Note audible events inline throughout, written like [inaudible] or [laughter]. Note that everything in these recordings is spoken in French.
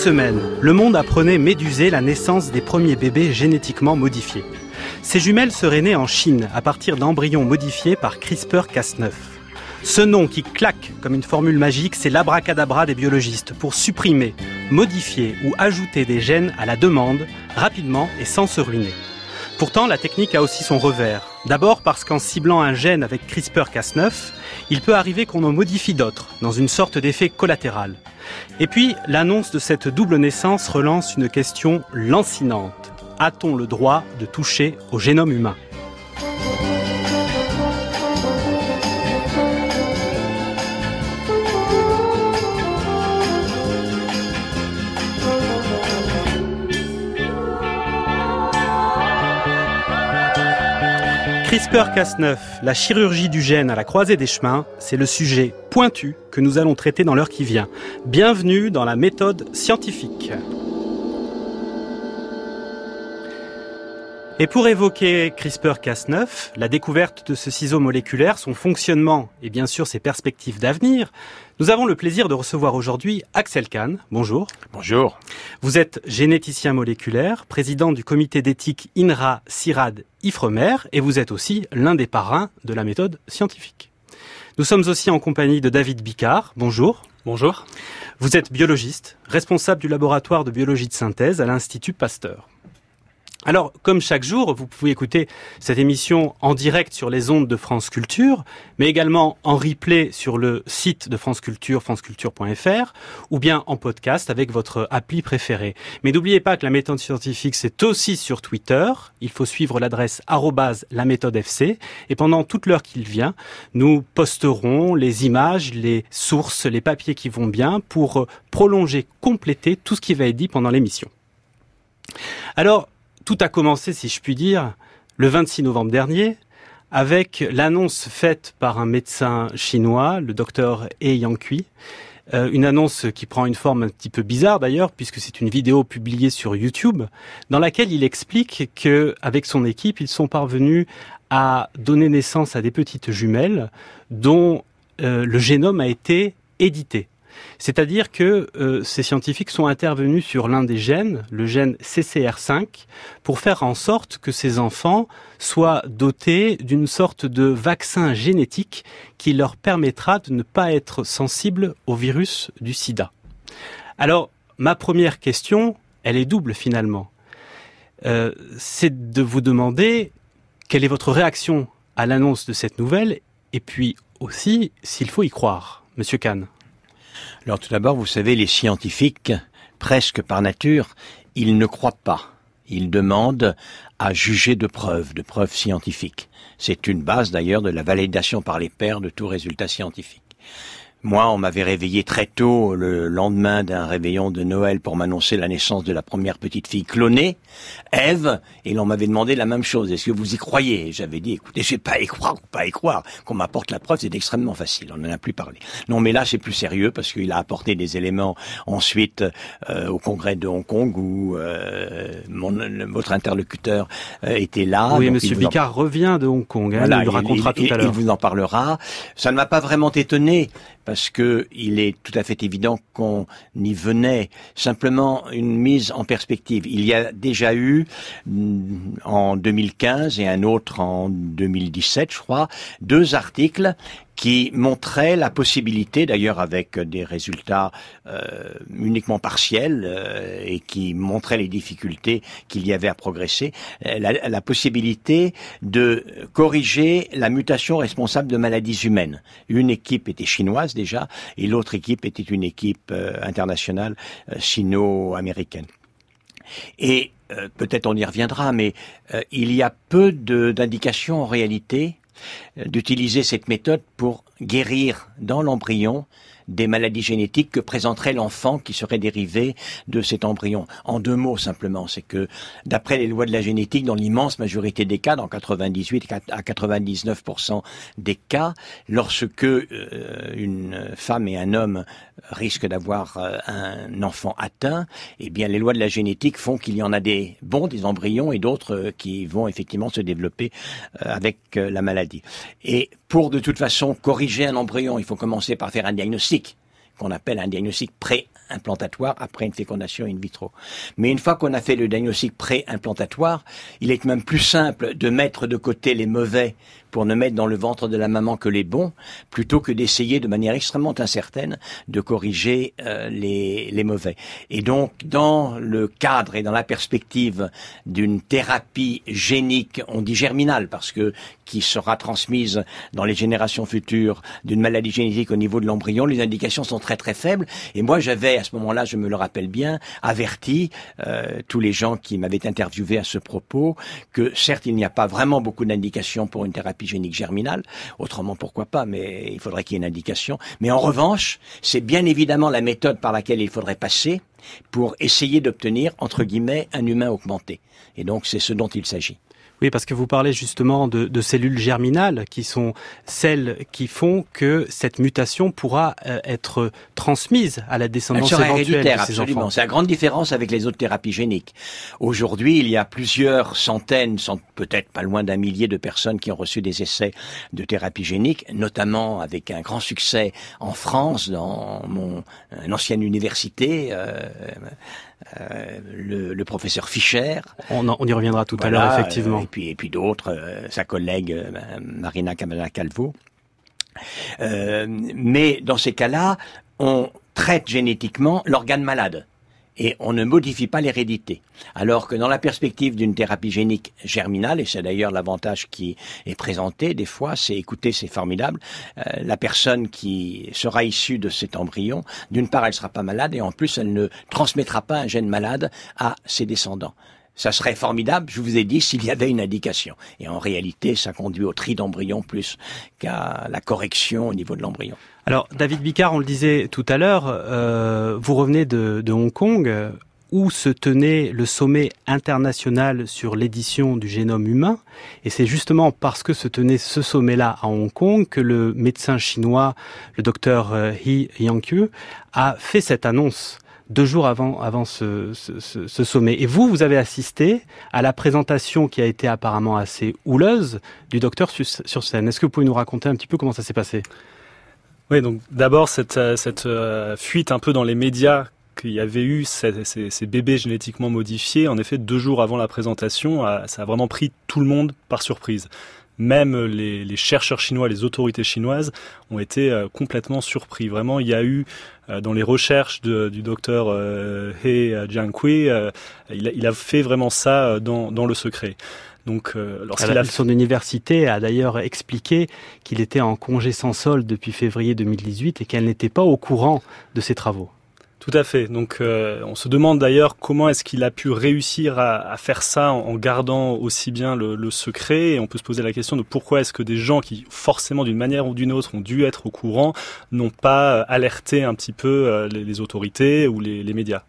semaine, le monde apprenait médusé la naissance des premiers bébés génétiquement modifiés. Ces jumelles seraient nées en Chine à partir d'embryons modifiés par CRISPR-Cas9. Ce nom qui claque comme une formule magique, c'est l'abracadabra des biologistes pour supprimer, modifier ou ajouter des gènes à la demande, rapidement et sans se ruiner. Pourtant, la technique a aussi son revers. D'abord parce qu'en ciblant un gène avec CRISPR-Cas9, il peut arriver qu'on en modifie d'autres, dans une sorte d'effet collatéral. Et puis, l'annonce de cette double naissance relance une question lancinante. A-t-on le droit de toucher au génome humain? CRISPR-Cas9, la chirurgie du gène à la croisée des chemins, c'est le sujet pointu que nous allons traiter dans l'heure qui vient. Bienvenue dans la méthode scientifique. Et pour évoquer CRISPR-Cas9, la découverte de ce ciseau moléculaire, son fonctionnement et bien sûr ses perspectives d'avenir, nous avons le plaisir de recevoir aujourd'hui Axel Kahn. Bonjour. Bonjour. Vous êtes généticien moléculaire, président du comité d'éthique INRA CIRAD IFREMER et vous êtes aussi l'un des parrains de la méthode scientifique. Nous sommes aussi en compagnie de David Bicard. Bonjour. Bonjour. Vous êtes biologiste, responsable du laboratoire de biologie de synthèse à l'Institut Pasteur. Alors, comme chaque jour, vous pouvez écouter cette émission en direct sur les ondes de France Culture, mais également en replay sur le site de France Culture, franceculture.fr, ou bien en podcast avec votre appli préférée. Mais n'oubliez pas que la méthode scientifique, c'est aussi sur Twitter. Il faut suivre l'adresse la méthode FC. Et pendant toute l'heure qu'il vient, nous posterons les images, les sources, les papiers qui vont bien pour prolonger, compléter tout ce qui va être dit pendant l'émission. Alors, tout a commencé, si je puis dire, le 26 novembre dernier, avec l'annonce faite par un médecin chinois, le docteur He Yankui, euh, une annonce qui prend une forme un petit peu bizarre d'ailleurs, puisque c'est une vidéo publiée sur YouTube, dans laquelle il explique que, avec son équipe, ils sont parvenus à donner naissance à des petites jumelles dont euh, le génome a été édité. C'est-à-dire que euh, ces scientifiques sont intervenus sur l'un des gènes, le gène CCR5, pour faire en sorte que ces enfants soient dotés d'une sorte de vaccin génétique qui leur permettra de ne pas être sensibles au virus du sida. Alors, ma première question, elle est double finalement. Euh, c'est de vous demander quelle est votre réaction à l'annonce de cette nouvelle et puis aussi s'il faut y croire. Monsieur Kahn. Alors tout d'abord, vous savez, les scientifiques, presque par nature, ils ne croient pas. Ils demandent à juger de preuves, de preuves scientifiques. C'est une base d'ailleurs de la validation par les pairs de tout résultat scientifique. Moi, on m'avait réveillé très tôt le lendemain d'un réveillon de Noël pour m'annoncer la naissance de la première petite fille clonée, Ève, et l'on m'avait demandé la même chose. Est-ce que vous y croyez? J'avais dit, écoutez, je vais pas y croire ou pas y croire. Qu'on m'apporte la preuve, c'est extrêmement facile. On n'en a plus parlé. Non, mais là, c'est plus sérieux parce qu'il a apporté des éléments ensuite euh, au congrès de Hong Kong où euh, mon, votre interlocuteur euh, était là. Oui, Monsieur Bicard revient de Hong Kong. Hein, il racontera tout à l'heure. Il vous en parlera. Ça ne m'a pas vraiment étonné parce que il est tout à fait évident qu'on y venait. Simplement une mise en perspective. Il y a déjà eu mm, en 2015 et un autre en 2017, je crois, deux articles qui montrait la possibilité, d'ailleurs avec des résultats euh, uniquement partiels euh, et qui montraient les difficultés qu'il y avait à progresser, euh, la, la, possibilité de corriger la mutation responsable de maladies humaines. Une équipe était chinoise déjà et l'autre équipe était une équipe internationale sino-américaine. Et peut-être on y reviendra, mais il y a peu d'indications en réalité d'utiliser cette méthode pour guérir dans l'embryon des maladies génétiques que présenterait l'enfant qui serait dérivé de cet embryon. En deux mots simplement, c'est que d'après les lois de la génétique, dans l'immense majorité des cas, dans 98 à 99% des cas, lorsque euh, une femme et un homme risquent d'avoir euh, un enfant atteint, eh bien les lois de la génétique font qu'il y en a des bons, des embryons, et d'autres euh, qui vont effectivement se développer avec la maladie. Et pour de toute façon corriger un embryon, il faut commencer par faire un diagnostic qu'on appelle un diagnostic pré-implantatoire après une fécondation in vitro. Mais une fois qu'on a fait le diagnostic pré-implantatoire, il est même plus simple de mettre de côté les mauvais pour ne mettre dans le ventre de la maman que les bons, plutôt que d'essayer de manière extrêmement incertaine de corriger euh, les, les mauvais. Et donc, dans le cadre et dans la perspective d'une thérapie génique, on dit germinale, parce que qui sera transmise dans les générations futures d'une maladie génétique au niveau de l'embryon, les indications sont très très faibles. Et moi, j'avais à ce moment-là, je me le rappelle bien, averti euh, tous les gens qui m'avaient interviewé à ce propos que certes, il n'y a pas vraiment beaucoup d'indications pour une thérapie génique germinale. Autrement, pourquoi pas, mais il faudrait qu'il y ait une indication. Mais en revanche, c'est bien évidemment la méthode par laquelle il faudrait passer pour essayer d'obtenir, entre guillemets, un humain augmenté. Et donc, c'est ce dont il s'agit. Oui, parce que vous parlez justement de, de, cellules germinales qui sont celles qui font que cette mutation pourra euh, être transmise à la descendance Elle éventuelle de ces absolument. C'est la grande différence avec les autres thérapies géniques. Aujourd'hui, il y a plusieurs centaines, peut-être pas loin d'un millier de personnes qui ont reçu des essais de thérapie génique, notamment avec un grand succès en France, dans mon ancienne université. Euh, euh, le, le, professeur Fischer. On, on, y reviendra tout à l'heure, effectivement. et puis, et puis d'autres, euh, sa collègue euh, Marina Camana Calvo. mais dans ces cas-là, on traite génétiquement l'organe malade et on ne modifie pas l'hérédité. Alors que dans la perspective d'une thérapie génique germinale, et c'est d'ailleurs l'avantage qui est présenté des fois, c'est écoutez, c'est formidable, euh, la personne qui sera issue de cet embryon, d'une part, elle sera pas malade, et en plus, elle ne transmettra pas un gène malade à ses descendants. Ça serait formidable, je vous ai dit, s'il y avait une indication. Et en réalité, ça conduit au tri d'embryon plus qu'à la correction au niveau de l'embryon. Alors, David Bicard, on le disait tout à l'heure, euh, vous revenez de, de Hong Kong où se tenait le sommet international sur l'édition du génome humain? Et c'est justement parce que se tenait ce sommet-là à Hong Kong que le médecin chinois, le docteur euh, He Yangqiu, a fait cette annonce deux jours avant, avant ce, ce, sommet. Et vous, vous avez assisté à la présentation qui a été apparemment assez houleuse du docteur sur scène. Est-ce que vous pouvez nous raconter un petit peu comment ça s'est passé? Oui, donc d'abord cette, euh, cette euh, fuite un peu dans les médias qu'il y avait eu ces, ces, ces, bébés génétiquement modifiés, en effet, deux jours avant la présentation, ça a vraiment pris tout le monde par surprise même les, les, chercheurs chinois, les autorités chinoises ont été euh, complètement surpris. Vraiment, il y a eu euh, dans les recherches de, du docteur euh, He Jiankui, il a, il, a, fait vraiment ça dans, dans le secret. Donc, lorsqu'il a... son université a d'ailleurs expliqué qu'il était en congé sans solde depuis février 2018 et qu'elle n'était pas au courant de ses travaux. Tout à fait. Donc, euh, on se demande d'ailleurs comment est-ce qu'il a pu réussir à, à faire ça en, gardant aussi bien le, le, secret. Et on peut se poser la question de pourquoi est-ce que des gens qui, forcément, d'une manière ou d'une autre, ont dû être au courant, n'ont pas euh, alerté un petit peu euh, les, les autorités ou les, les médias.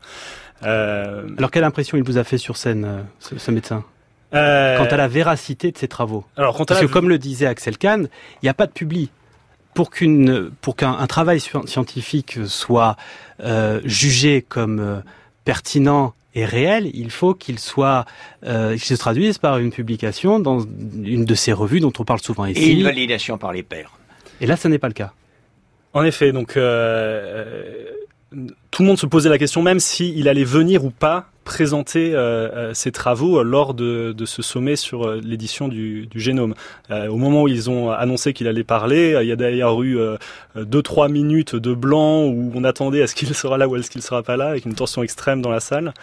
Euh... Alors, quelle impression il vous a fait sur scène, ce, ce médecin? Euh... Quant à la véracité de ses travaux. Alors, quant à Parce la... que, comme le disait Axel Kahn, il n'y a pas de publi pour qu'une pour qu'un travail scientifique soit euh, jugé comme euh, pertinent et réel, il faut qu'il soit euh, qu'il se traduise par une publication dans une de ces revues dont on parle souvent ici. Et une validation par les pairs. Et là, ce n'est pas le cas. En effet, donc euh, tout le monde se posait la question même s'il allait venir ou pas présenter euh, euh ses travaux euh, lors de, de, ce sommet sur euh, l'édition du, du, génome. Euh, au moment où ils ont annoncé qu'il allait parler, il y a d'ailleurs eu deux trois minutes de blanc où on attendait est-ce qu'il sera là ou est-ce qu'il sera pas là, avec une tension extrême dans la salle.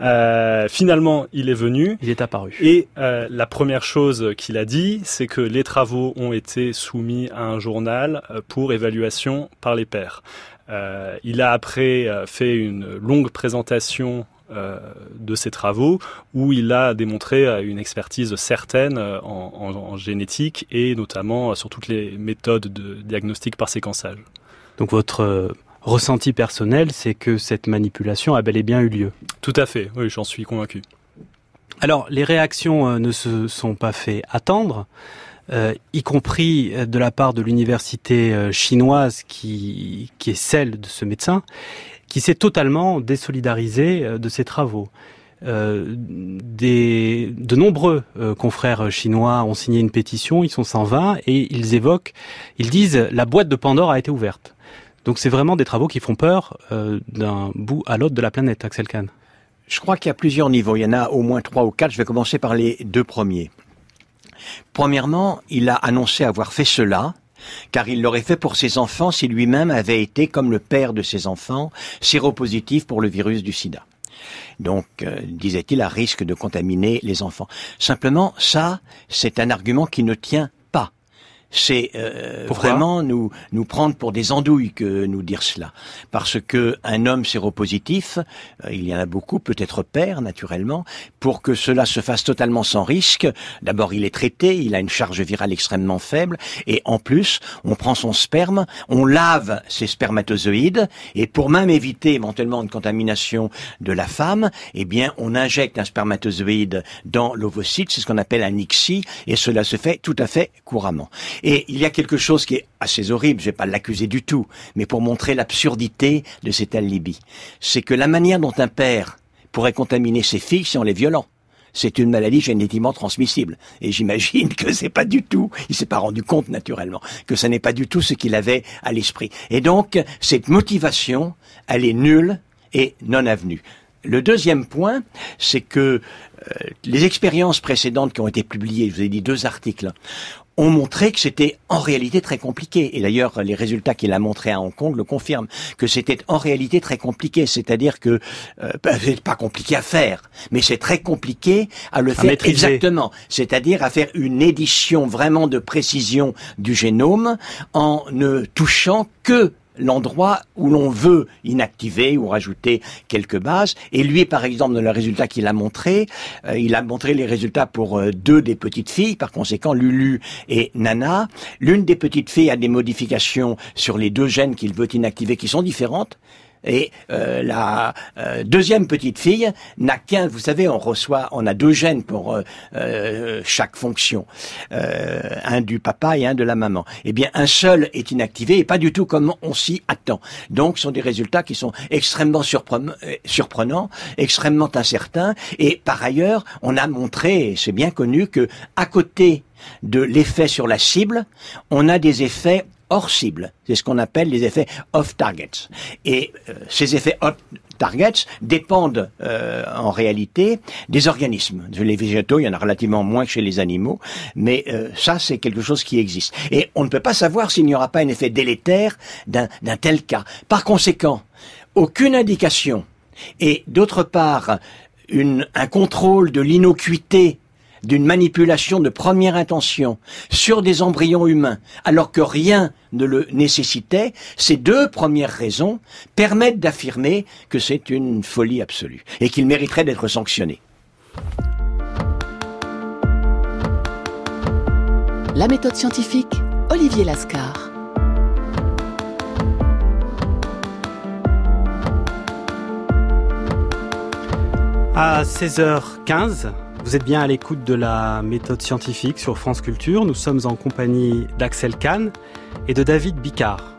Euh, finalement, il est venu. Il est apparu. Et euh, la première chose qu'il a dit, c'est que les travaux ont été soumis à un journal pour évaluation par les pairs. Euh, il a après fait une longue présentation euh, de ses travaux où il a démontré euh, une expertise certaine euh, en, en, en, génétique et notamment sur toutes les méthodes de diagnostic par séquençage. Donc votre ressenti personnel, c'est que cette manipulation a bel et bien eu lieu. Tout à fait, oui, j'en suis convaincu. Alors, les réactions ne se sont pas fait attendre. Euh, y compris de la part de l'université chinoise qui, qui est celle de ce médecin qui s'est totalement désolidarisé euh, de ses travaux. Euh, des, de nombreux euh, confrères chinois ont signé une pétition, ils sont 120 et ils évoquent, ils disent la boîte de Pandore a été ouverte. Donc c'est vraiment des travaux qui font peur euh, d'un bout à l'autre de la planète, Axel Kahn. Je crois qu'il y a plusieurs niveaux. Il y en a au moins trois ou quatre. Je vais commencer par les deux premiers. Premièrement, il a annoncé avoir fait cela car il l'aurait fait pour ses enfants si lui-même avait été, comme le père de ses enfants, séropositif pour le virus du sida. Donc, euh, disait-il, à risque de contaminer les enfants. Simplement, ça, c'est un argument qui ne tient c'est euh, vraiment nous nous prendre pour des andouilles que nous dire cela, parce que un homme séropositif, euh, il y en a beaucoup, peut-être père naturellement, pour que cela se fasse totalement sans risque. D'abord, il est traité, il a une charge virale extrêmement faible, et en plus, on prend son sperme, on lave ses spermatozoïdes, et pour même éviter éventuellement une contamination de la femme, eh bien, on injecte un spermatozoïde dans l'ovocyte, c'est ce qu'on appelle un ICSI, et cela se fait tout à fait couramment. Et il y a quelque chose qui est assez horrible, je vais pas l'accuser du tout, mais pour montrer l'absurdité de cet alibi. C'est que la manière dont un père pourrait contaminer ses filles, c'est en les violant c'est une maladie génétiquement transmissible. Et j'imagine que c'est pas du tout, il s'est pas rendu compte naturellement, que ce n'est pas du tout ce qu'il avait à l'esprit. Et donc, cette motivation, elle est nulle et non avenue. Le deuxième point, c'est que euh, les expériences précédentes qui ont été publiées, je vous ai dit deux articles, ont montré que c'était en réalité très compliqué. Et d'ailleurs, les résultats qu'il a montrés à Hong Kong le confirment, que c'était en réalité très compliqué. C'est-à-dire que euh, bah, [laughs] c'est pas compliqué à faire, mais c'est très compliqué à le faire exactement. C'est-à-dire à faire une édition vraiment de précision du génome en ne touchant que l'endroit où l'on veut inactiver ou rajouter quelques bases. Et lui, par exemple, dans le résultat qu'il a montré, euh, il a montré les résultats pour euh, deux des petites filles, par conséquent Lulu et Nana. L'une des petites filles a des modifications sur les deux gènes qu'il veut inactiver qui sont différentes. Et euh, la euh, deuxième petite fille n'a qu'un, vous savez, on reçoit, on a deux gènes pour euh, chaque fonction, un du papa et un de la maman. Eh bien, un seul est inactivé et pas du tout comme on s'y attend. Donc, ce sont des résultats qui sont extrêmement surprenants, extrêmement incertains. Et par ailleurs, on a montré, c'est bien connu, que à côté de l'effet sur la cible, on a des effets hors cible. C'est ce qu'on appelle les effets off-targets. Et euh, ces effets off-targets dépendent euh, en réalité des organismes. Les végétaux, il y en a relativement moins que chez les animaux, mais euh, ça, c'est quelque chose qui existe. Et on ne peut pas savoir s'il n'y aura pas un effet délétère d'un tel cas. Par conséquent, aucune indication et d'autre part, une, un contrôle de l'innocuité d'une manipulation de première intention sur des embryons humains, alors que rien ne le nécessitait, ces deux premières raisons permettent d'affirmer que c'est une folie absolue et qu'il mériterait d'être sanctionné. La méthode scientifique, Olivier Lascar. À 16h15, vous êtes bien à l'écoute de la méthode scientifique sur France Culture. Nous sommes en compagnie d'Axel Kahn et de David Bicard.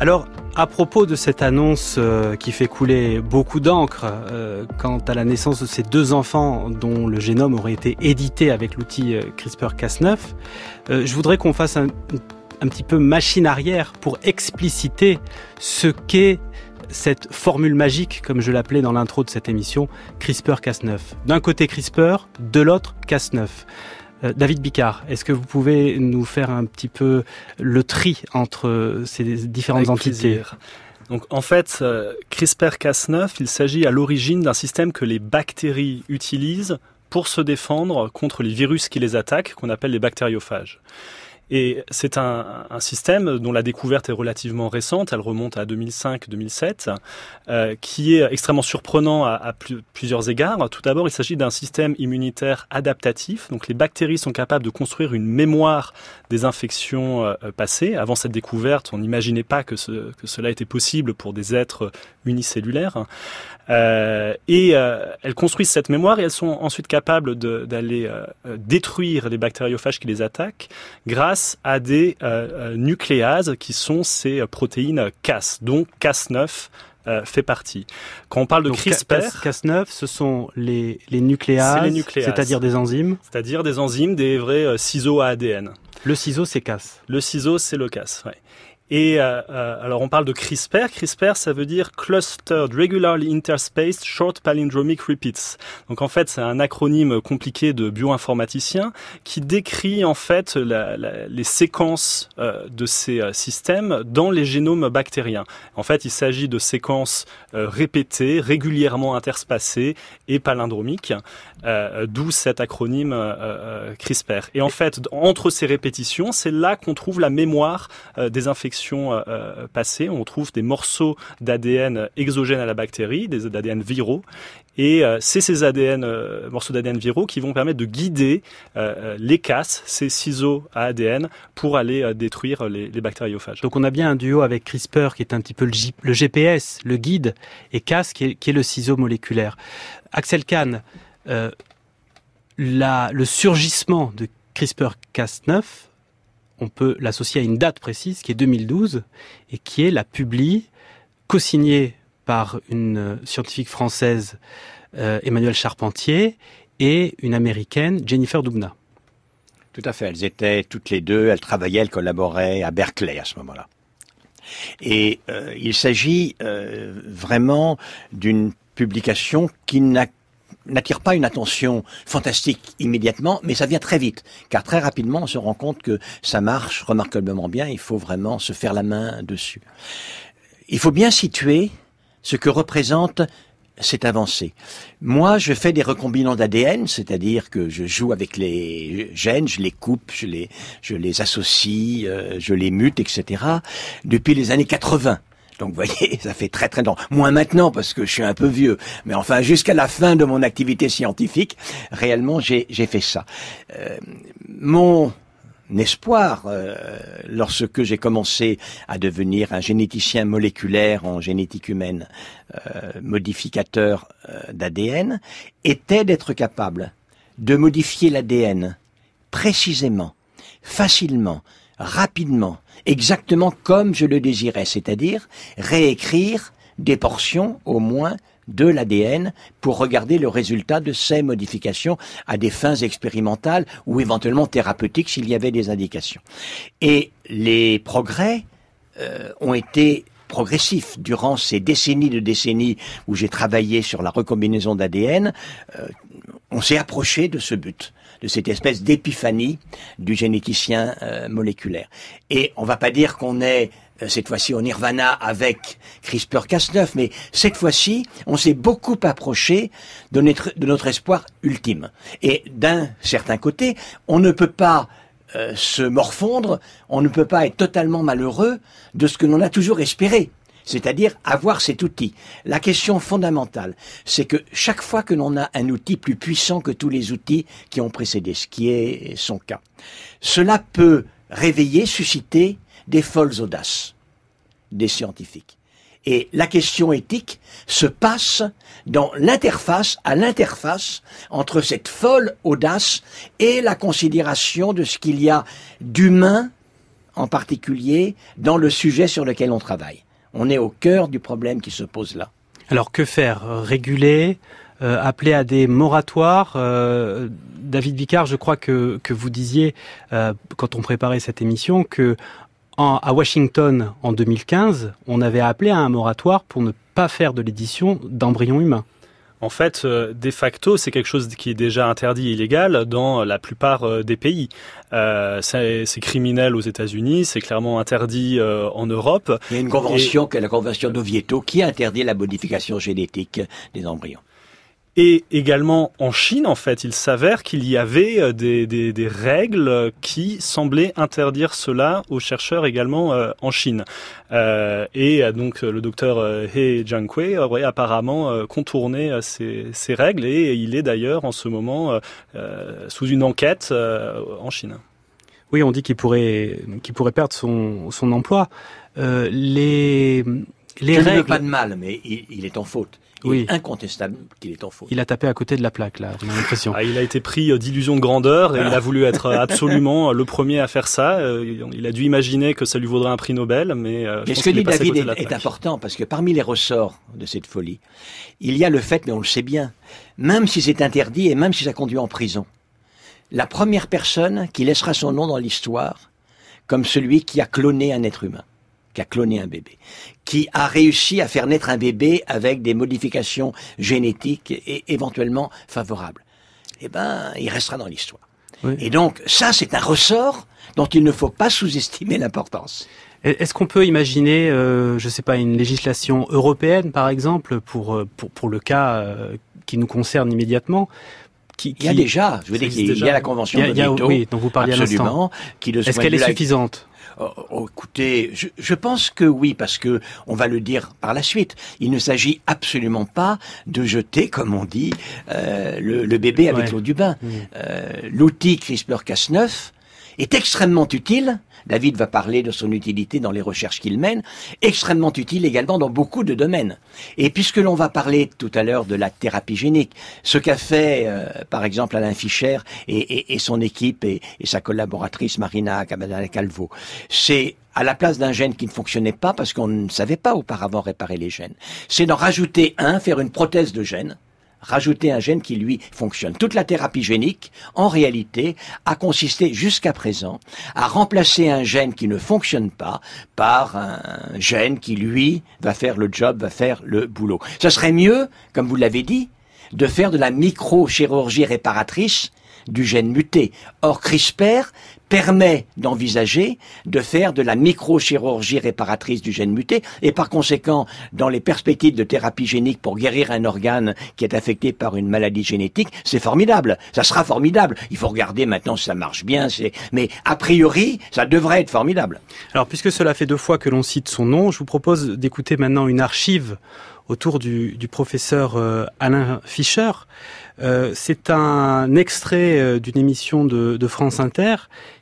Alors, à propos de cette annonce euh, qui fait couler beaucoup d'encre euh, quant à la naissance de ces deux enfants dont le génome aurait été édité avec l'outil euh, CRISPR-Cas9, je voudrais qu'on fasse un, un petit peu machine arrière pour expliciter ce qu'est cette formule magique, comme je l'appelais dans l'intro de cette émission, CRISPR-Cas9. D'un côté CRISPR, de l'autre Cas9. Euh, David Bicard, est-ce que vous pouvez nous faire un petit peu le tri entre ces différentes entités Donc en fait, euh, CRISPR-Cas9, il s'agit à l'origine d'un système que les bactéries utilisent pour se défendre contre les virus qui les attaquent, qu'on appelle les bactériophages. Et c'est un, système dont la découverte est relativement récente, elle remonte à 2005-2007, euh, qui est extrêmement surprenant à, plusieurs égards. Tout d'abord, il s'agit d'un système immunitaire adaptatif, donc les bactéries sont capables de construire une mémoire des infections euh, passées. Avant cette découverte, on n'imaginait pas que, ce, que, cela était possible pour des êtres unicellulaires. Euh, et euh, elles construisent cette mémoire et elles sont ensuite capables d'aller euh, détruire les bactériophages qui les attaquent grâce à des nucléases qui sont ces protéines Cas, dont Cas9 fait partie. Quand on parle de CRISPR, Cas9, ce sont les, les nucléases, c'est-à-dire des enzymes, c'est-à-dire des enzymes, des vrais ciseaux à ADN. Le ciseau, c'est Cas. Le ciseau, c'est le Cas. Ouais. Et euh, euh, alors on parle de CRISPR. CRISPR, ça veut dire Clustered Regularly Interspaced Short Palindromic Repeats. Donc en fait, c'est un acronyme compliqué de bioinformaticien qui décrit en fait les séquences euh, de ces euh, systèmes dans les génomes bactériens. En fait, il s'agit de séquences répétées, régulièrement interspacées et palindromiques, d'où cet acronyme CRISPR. Et en fait, entre ces répétitions, c'est là qu'on trouve la mémoire des infections euh, euh, passées, on trouve des morceaux d'ADN exogènes à la bactérie, des ADN viraux, et euh, c'est ces ADN, morceaux d'ADN viraux qui vont permettre de guider les casses, ces ciseaux à ADN, pour aller détruire les, bactériophages. Donc on a bien un duo avec CRISPR qui est un petit peu le, GPS, le guide, et Cas qui est, le ciseau moléculaire. Axel Kahn, le surgissement de CRISPR-Cas9 on peut l'associer à une date précise qui est 2012 et qui est la publie co-signée par une scientifique française euh, Emmanuelle Charpentier et une américaine Jennifer Doudna. Tout à fait, elles étaient toutes les deux, elles travaillaient, elles collaboraient à Berkeley à ce moment-là. Et euh, il s'agit euh, vraiment d'une publication qui n'a n'attire pas une attention fantastique immédiatement, mais ça vient très vite, car très rapidement on se rend compte que ça marche remarquablement bien, il faut vraiment se faire la main dessus. Il faut bien situer ce que représente cette avancée. Moi, je fais des recombinants d'ADN, c'est-à-dire que je joue avec les gènes, je les coupe, je les, je les associe, euh, je les mute, etc. depuis les années 80. Donc vous voyez, [laughs] ça fait très très longtemps. Moins maintenant parce que je suis un peu vieux. Mais enfin, jusqu'à la fin de mon activité scientifique, réellement, j'ai fait ça. Euh, mon espoir euh, lorsque j'ai commencé à devenir un généticien moléculaire en génétique humaine, euh, modificateur d'ADN, était d'être capable de modifier l'ADN précisément, facilement, rapidement, exactement comme je le désirais, c'est-à-dire réécrire des portions au moins de l'ADN pour regarder le résultat de ces modifications à des fins expérimentales ou éventuellement thérapeutiques s'il y avait des indications. Et les progrès euh, ont été progressifs durant ces décennies de décennies où j'ai travaillé sur la recombinaison d'ADN. Euh, on s'est approché de ce but de cette espèce d'épiphanie du généticien euh, moléculaire. Et on va pas dire qu'on est euh, cette fois-ci au nirvana avec CRISPR-Cas9, mais cette fois-ci, on s'est beaucoup approché de notre, espoir ultime. Et d'un certain côté, on ne peut pas euh, se morfondre, on ne peut pas être totalement malheureux de ce que l'on a toujours espéré c'est-à-dire avoir cet outil. La question fondamentale, c'est que chaque fois que l'on a un outil plus puissant que tous les outils qui ont précédé, ce qui est son cas, cela peut réveiller, susciter des folles audaces des scientifiques. Et la question éthique se passe dans l'interface, à l'interface entre cette folle audace et la considération de ce qu'il y a d'humain, en particulier, dans le sujet sur lequel on travaille. On est au cœur du problème qui se pose là. Alors que faire? Réguler euh, appeler à des moratoires? Euh, David Vicard, je crois que, vous disiez, euh, quand on préparait cette émission, que à Washington, en 2015, on avait appelé à un moratoire pour ne pas faire de l'édition d'embryons humains. En fait, euh, de facto, c'est quelque chose qui est déjà interdit et illégal dans la plupart euh, des pays. Euh, c'est criminel aux États-Unis, c'est clairement interdit euh, en Europe. Il y a une convention, et... la convention d'Oviedo, qui interdit la modification génétique des embryons. Et également en Chine, en fait, il s'avère qu'il y avait euh, des, des, des, règles qui semblaient interdire cela aux chercheurs également euh, en Chine. Euh, et donc le docteur He Jiankui aurait apparemment contourné ces, ces, règles et il est d'ailleurs en ce moment sous une enquête en Chine. Oui, on dit qu'il pourrait, qu'il pourrait perdre son, son emploi. les, les règles... ne veux pas de mal, mais il, il est en faute oui. incontestable qu'il est en faute. Il a tapé à côté de la plaque, là, j'ai l'impression. Ah, il a été pris euh, d'illusion de grandeur et il a voulu être [laughs] absolument le premier à faire ça. Euh, il a dû imaginer que ça lui vaudrait un prix Nobel, mais, euh, mais ce que dit David est, est important parce que parmi les ressorts de cette folie, il y a le fait, mais on le sait bien, même si c'est interdit et même si ça conduit en prison, la première personne qui laissera son nom dans l'histoire comme celui qui a cloné un être humain. Qui a cloné un bébé, qui a réussi à faire naître un bébé avec des modifications génétiques et éventuellement favorables, eh ben, il restera dans l'histoire. Et donc, ça, c'est un ressort dont il ne faut pas sous-estimer l'importance. Est-ce qu'on peut imaginer, euh, je ne sais pas, une législation européenne, par exemple, pour, euh, pour, pour le cas euh, qui nous concerne immédiatement qui, Il y a déjà, je veux dire, il y a la convention de Vito, oui, dont vous parliez absolument, qui Est-ce qu'elle est suffisante? Oh, oh, écoutez, je, je, pense que oui, parce que on va le dire par la suite. Il ne s'agit absolument pas de jeter, comme on dit, euh, le, le, bébé avec l'eau du bain. Mmh. Euh, L'outil CRISPR-Cas9 est extrêmement utile. David va parler de son utilité dans les recherches qu'il mène, extrêmement utile également dans beaucoup de domaines. Et puisque l'on va parler tout à l'heure de la thérapie génique, ce qu'a fait euh, par exemple Alain Fischer et, et, son équipe et, et, sa collaboratrice Marina Calvo, c'est à la place d'un gène qui ne fonctionnait pas parce qu'on ne savait pas auparavant réparer les gènes, c'est d'en rajouter un, faire une prothèse de gène, rajouter un gène qui lui fonctionne. Toute la thérapie génique, en réalité, a consisté jusqu'à présent à remplacer un gène qui ne fonctionne pas par un gène qui lui va faire le job, va faire le boulot. Ce serait mieux, comme vous l'avez dit, de faire de la microchirurgie réparatrice du gène muté. Or, CRISPR permet d'envisager de faire de la microchirurgie réparatrice du gène muté et par conséquent, dans les perspectives de thérapie génique pour guérir un organe qui est affecté par une maladie génétique, c'est formidable. Ça sera formidable. Il faut regarder maintenant si ça marche bien, mais a priori, ça devrait être formidable. Alors, puisque cela fait deux fois que l'on cite son nom, je vous propose d'écouter maintenant une archive autour du, du professeur euh, Alain Fischer. Euh, c'est un extrait euh, d'une émission de, France Inter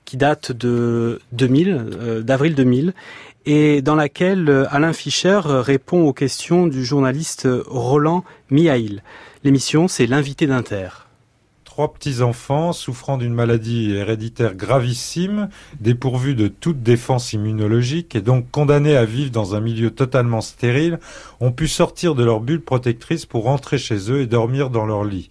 qui date de 2000, euh, d'avril 2000, et dans laquelle Alain Fischer répond aux questions du journaliste Roland Mihail. L'émission, c'est l'invité d'Inter trois petits-enfants souffrant d'une maladie héréditaire gravissime, dépourvus de toute défense immunologique et donc condamnés à vivre dans un milieu totalement stérile, ont pu sortir de leur bulle protectrice pour rentrer chez eux et dormir dans leur lit.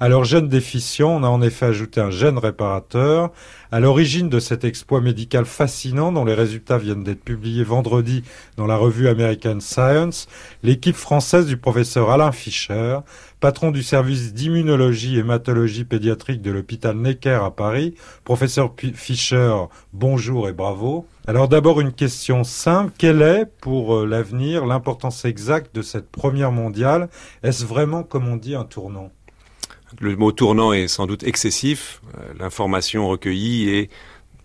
Leur gène déficient, on a en effet ajouté un gène réparateur. À l'origine de cet exploit médical fascinant, dont les résultats viennent d'être publiés vendredi dans la revue American Science, l'équipe française du professeur Alain Fischer, patron du service d'immunologie et hématologie pédiatrique de l'hôpital Necker à Paris. Professeur Fischer, bonjour et bravo. Alors d'abord une question simple, quelle est pour euh, l'avenir l'importance exacte de cette première mondiale? Est-ce vraiment, comme on dit, un tournant? Le mot tournant est sans doute excessif. Euh, l'information recueillie est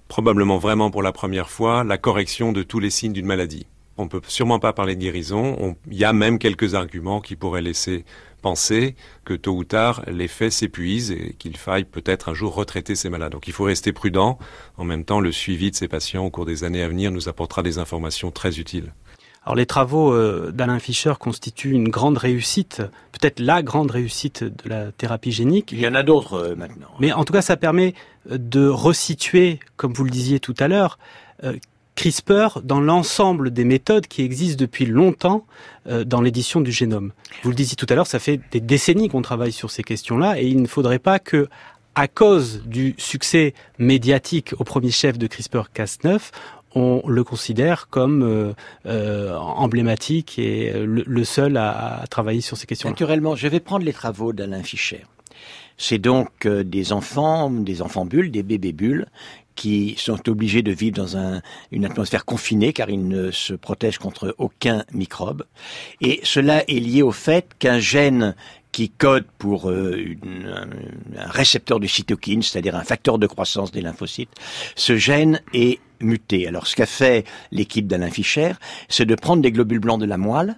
probablement vraiment pour la première fois la correction de tous les signes d'une maladie. On ne peut sûrement pas parler de guérison. Il y a même quelques arguments qui pourraient laisser penser que tôt ou tard l'effet s'épuise et qu'il faille peut-être un jour retraiter ces malades. Donc il faut rester prudent. En même temps, le suivi de ces patients au cours des années à venir nous apportera des informations très utiles. Alors les travaux euh, d'Alain Fischer constituent une grande réussite, peut-être la grande réussite de la thérapie génique. Il y en a d'autres euh, maintenant. Mais en tout cas, ça permet euh, de resituer, comme vous le disiez tout à l'heure, CRISPR dans l'ensemble des méthodes qui existent depuis longtemps dans l'édition du génome. Vous le disiez tout à l'heure, ça fait des décennies qu'on travaille sur ces questions-là et il ne faudrait pas que à cause du succès médiatique au premier chef de CRISPR-Cas9, on le considère comme euh, euh, emblématique et le, seul à, travailler sur ces questions. -là. Naturellement, je vais prendre les travaux d'Alain Fischer. C'est donc euh, des enfants, des enfants bulles, des bébés bulles, qui sont obligés de vivre dans un, une atmosphère confinée car ils ne se protègent contre aucun microbe. Et cela est lié au fait qu'un gène qui code pour euh, une, un récepteur de cytokine, c'est-à-dire un facteur de croissance des lymphocytes, ce gène est muté. Alors ce qu'a fait l'équipe d'Alain Fischer, c'est de prendre des globules blancs de la moelle,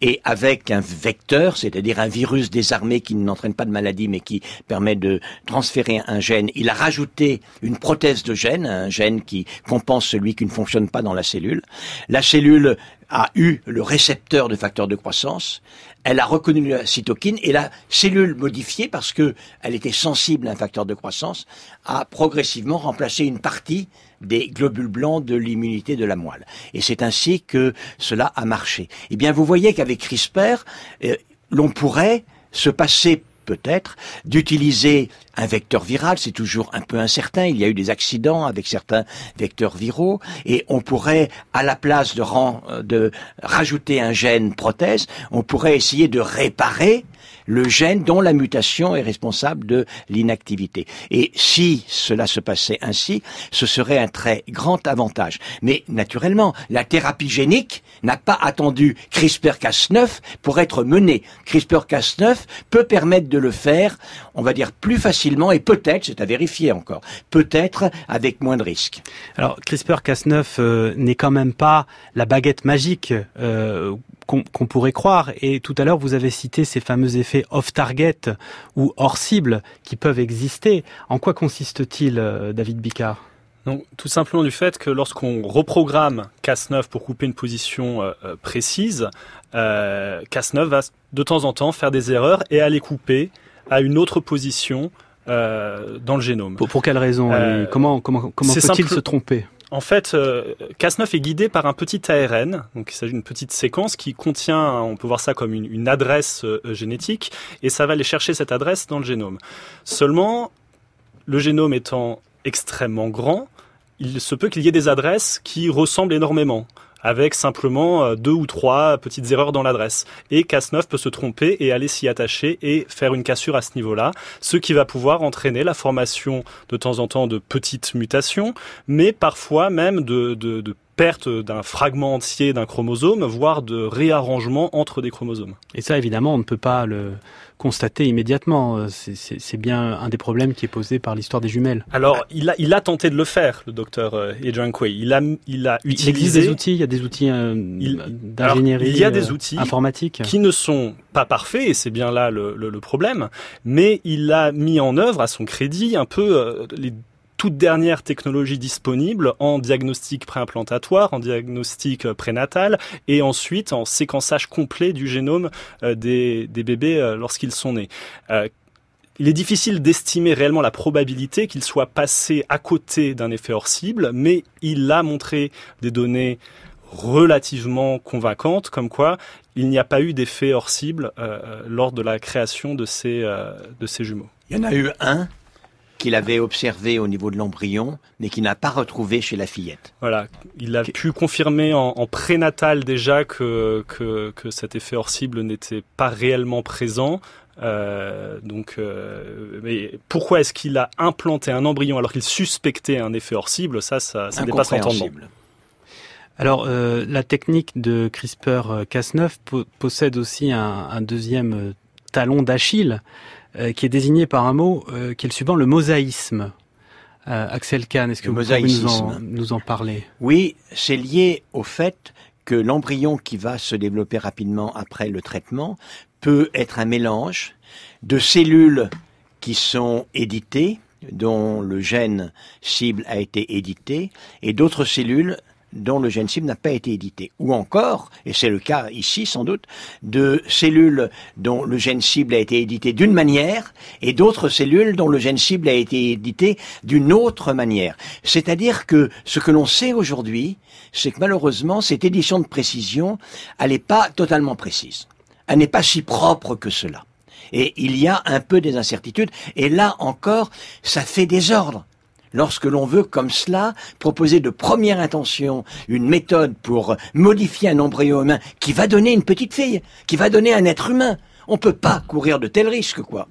et avec un vecteur, c'est-à-dire un virus désarmé qui n'entraîne pas de maladie mais qui permet de transférer un gène, il a rajouté une prothèse de gène, un gène qui compense celui qui ne fonctionne pas dans la cellule. La cellule a eu le récepteur de facteur de croissance, elle a reconnu la cytokine et la cellule modifiée parce que elle était sensible à un facteur de croissance a progressivement remplacé une partie des globules blancs de l'immunité de la moelle. Et c'est ainsi que cela a marché. Eh bien, vous voyez qu'avec CRISPR, euh, l'on pourrait se passer peut-être, d'utiliser un vecteur viral, c'est toujours un peu incertain, il y a eu des accidents avec certains vecteurs viraux, et on pourrait, à la place de, de rajouter un gène prothèse, on pourrait essayer de réparer le gène dont la mutation est responsable de l'inactivité. Et si cela se passait ainsi, ce serait un très grand avantage. Mais naturellement, la thérapie génique n'a pas attendu CRISPR-Cas9 pour être menée. CRISPR-Cas9 peut permettre de le faire, on va dire, plus facilement et peut-être, c'est à vérifier encore, peut-être avec moins de risques. Alors CRISPR-Cas9 euh, n'est quand même pas la baguette magique euh, qu'on pourrait croire. Et tout à l'heure, vous avez cité ces fameux effets off-target ou hors-cible qui peuvent exister. En quoi consiste-t-il, euh, David Bicard? Donc, tout simplement du fait que lorsqu'on reprogramme Cas9 pour couper une position euh, euh, précise, Cas9 va de temps en temps faire des erreurs et aller couper à une autre position dans le génome. Pour, pour quelle raison? Comment, comment, comment peut-il se tromper? En fait, euh, Cas9 est guidé par un petit ARN, donc il s'agit d'une petite séquence qui contient, on peut voir ça comme une, adresse euh, génétique, et ça va aller chercher cette adresse dans le génome. Seulement, le génome étant extrêmement grand, il se peut qu'il y ait des adresses qui ressemblent énormément avec simplement euh, deux ou trois petites erreurs dans l'adresse. Et Cas9 peut se tromper et aller s'y attacher et faire une cassure à ce niveau-là, ce qui va pouvoir entraîner la formation de temps en temps de petites mutations, mais parfois même de, de, de perte d'un fragment entier d'un chromosome, voire de réarrangement entre des chromosomes. Et ça, évidemment, on ne peut pas le constater immédiatement. C'est bien un des problèmes qui est posé par l'histoire des jumelles. Alors, il a, il a tenté de le faire, le docteur euh, Adrian Quay. Il a, il a utilisé... Il existe des outils, il y a des outils euh, d'ingénierie Il y a des euh, outils informatiques qui ne sont pas parfaits, et c'est bien là le, le, le, problème, mais il a mis en œuvre à son crédit un peu les toute dernière technologie disponible en diagnostic préimplantatoire, en diagnostic euh, prénatal et ensuite en séquençage complet du génome euh, des, bébés euh, lorsqu'ils sont nés. il est difficile d'estimer réellement la probabilité qu'il soit passé à côté d'un effet hors cible, mais il a montré des données relativement convaincantes, comme quoi il n'y a pas eu d'effet hors cible lors de la création de ces, de ces jumeaux. Il y en a eu un qu'il avait observé au niveau de l'embryon, mais qu'il n'a pas retrouvé chez la fillette. Voilà, il a pu confirmer en, prénatal déjà que, que, cet effet hors cible n'était pas réellement présent. Euh, donc, euh, mais pourquoi est-ce qu'il a implanté un embryon alors qu'il suspectait un effet hors cible? Ça, ça, ça dépasse l'entendement. Alors, euh, la technique de CRISPR-Cas9 possède aussi un, un deuxième talon d'Achille, euh, qui est désigné par un mot euh, qui est le suivant, le mosaïsme. Euh, Axel Kahn, est-ce que vous pouvez nous en, nous en parler? Oui, c'est lié au fait que l'embryon qui va se développer rapidement après le traitement peut être un mélange de cellules qui sont éditées, dont le gène cible a été édité, et d'autres cellules dont le gène cible n'a pas été édité. Ou encore, et c'est le cas ici sans doute, de cellules dont le gène cible a été édité d'une manière et d'autres cellules dont le gène cible a été édité d'une autre manière. C'est-à-dire que ce que l'on sait aujourd'hui, c'est que malheureusement, cette édition de précision, elle n'est pas totalement précise. Elle n'est pas si propre que cela. Et il y a un peu des incertitudes. Et là encore, ça fait désordre lorsque l'on veut comme cela proposer de première intention une méthode pour modifier un embryon humain qui va donner une petite fille, qui va donner un être humain. On ne peut pas courir de tels risques, quoi.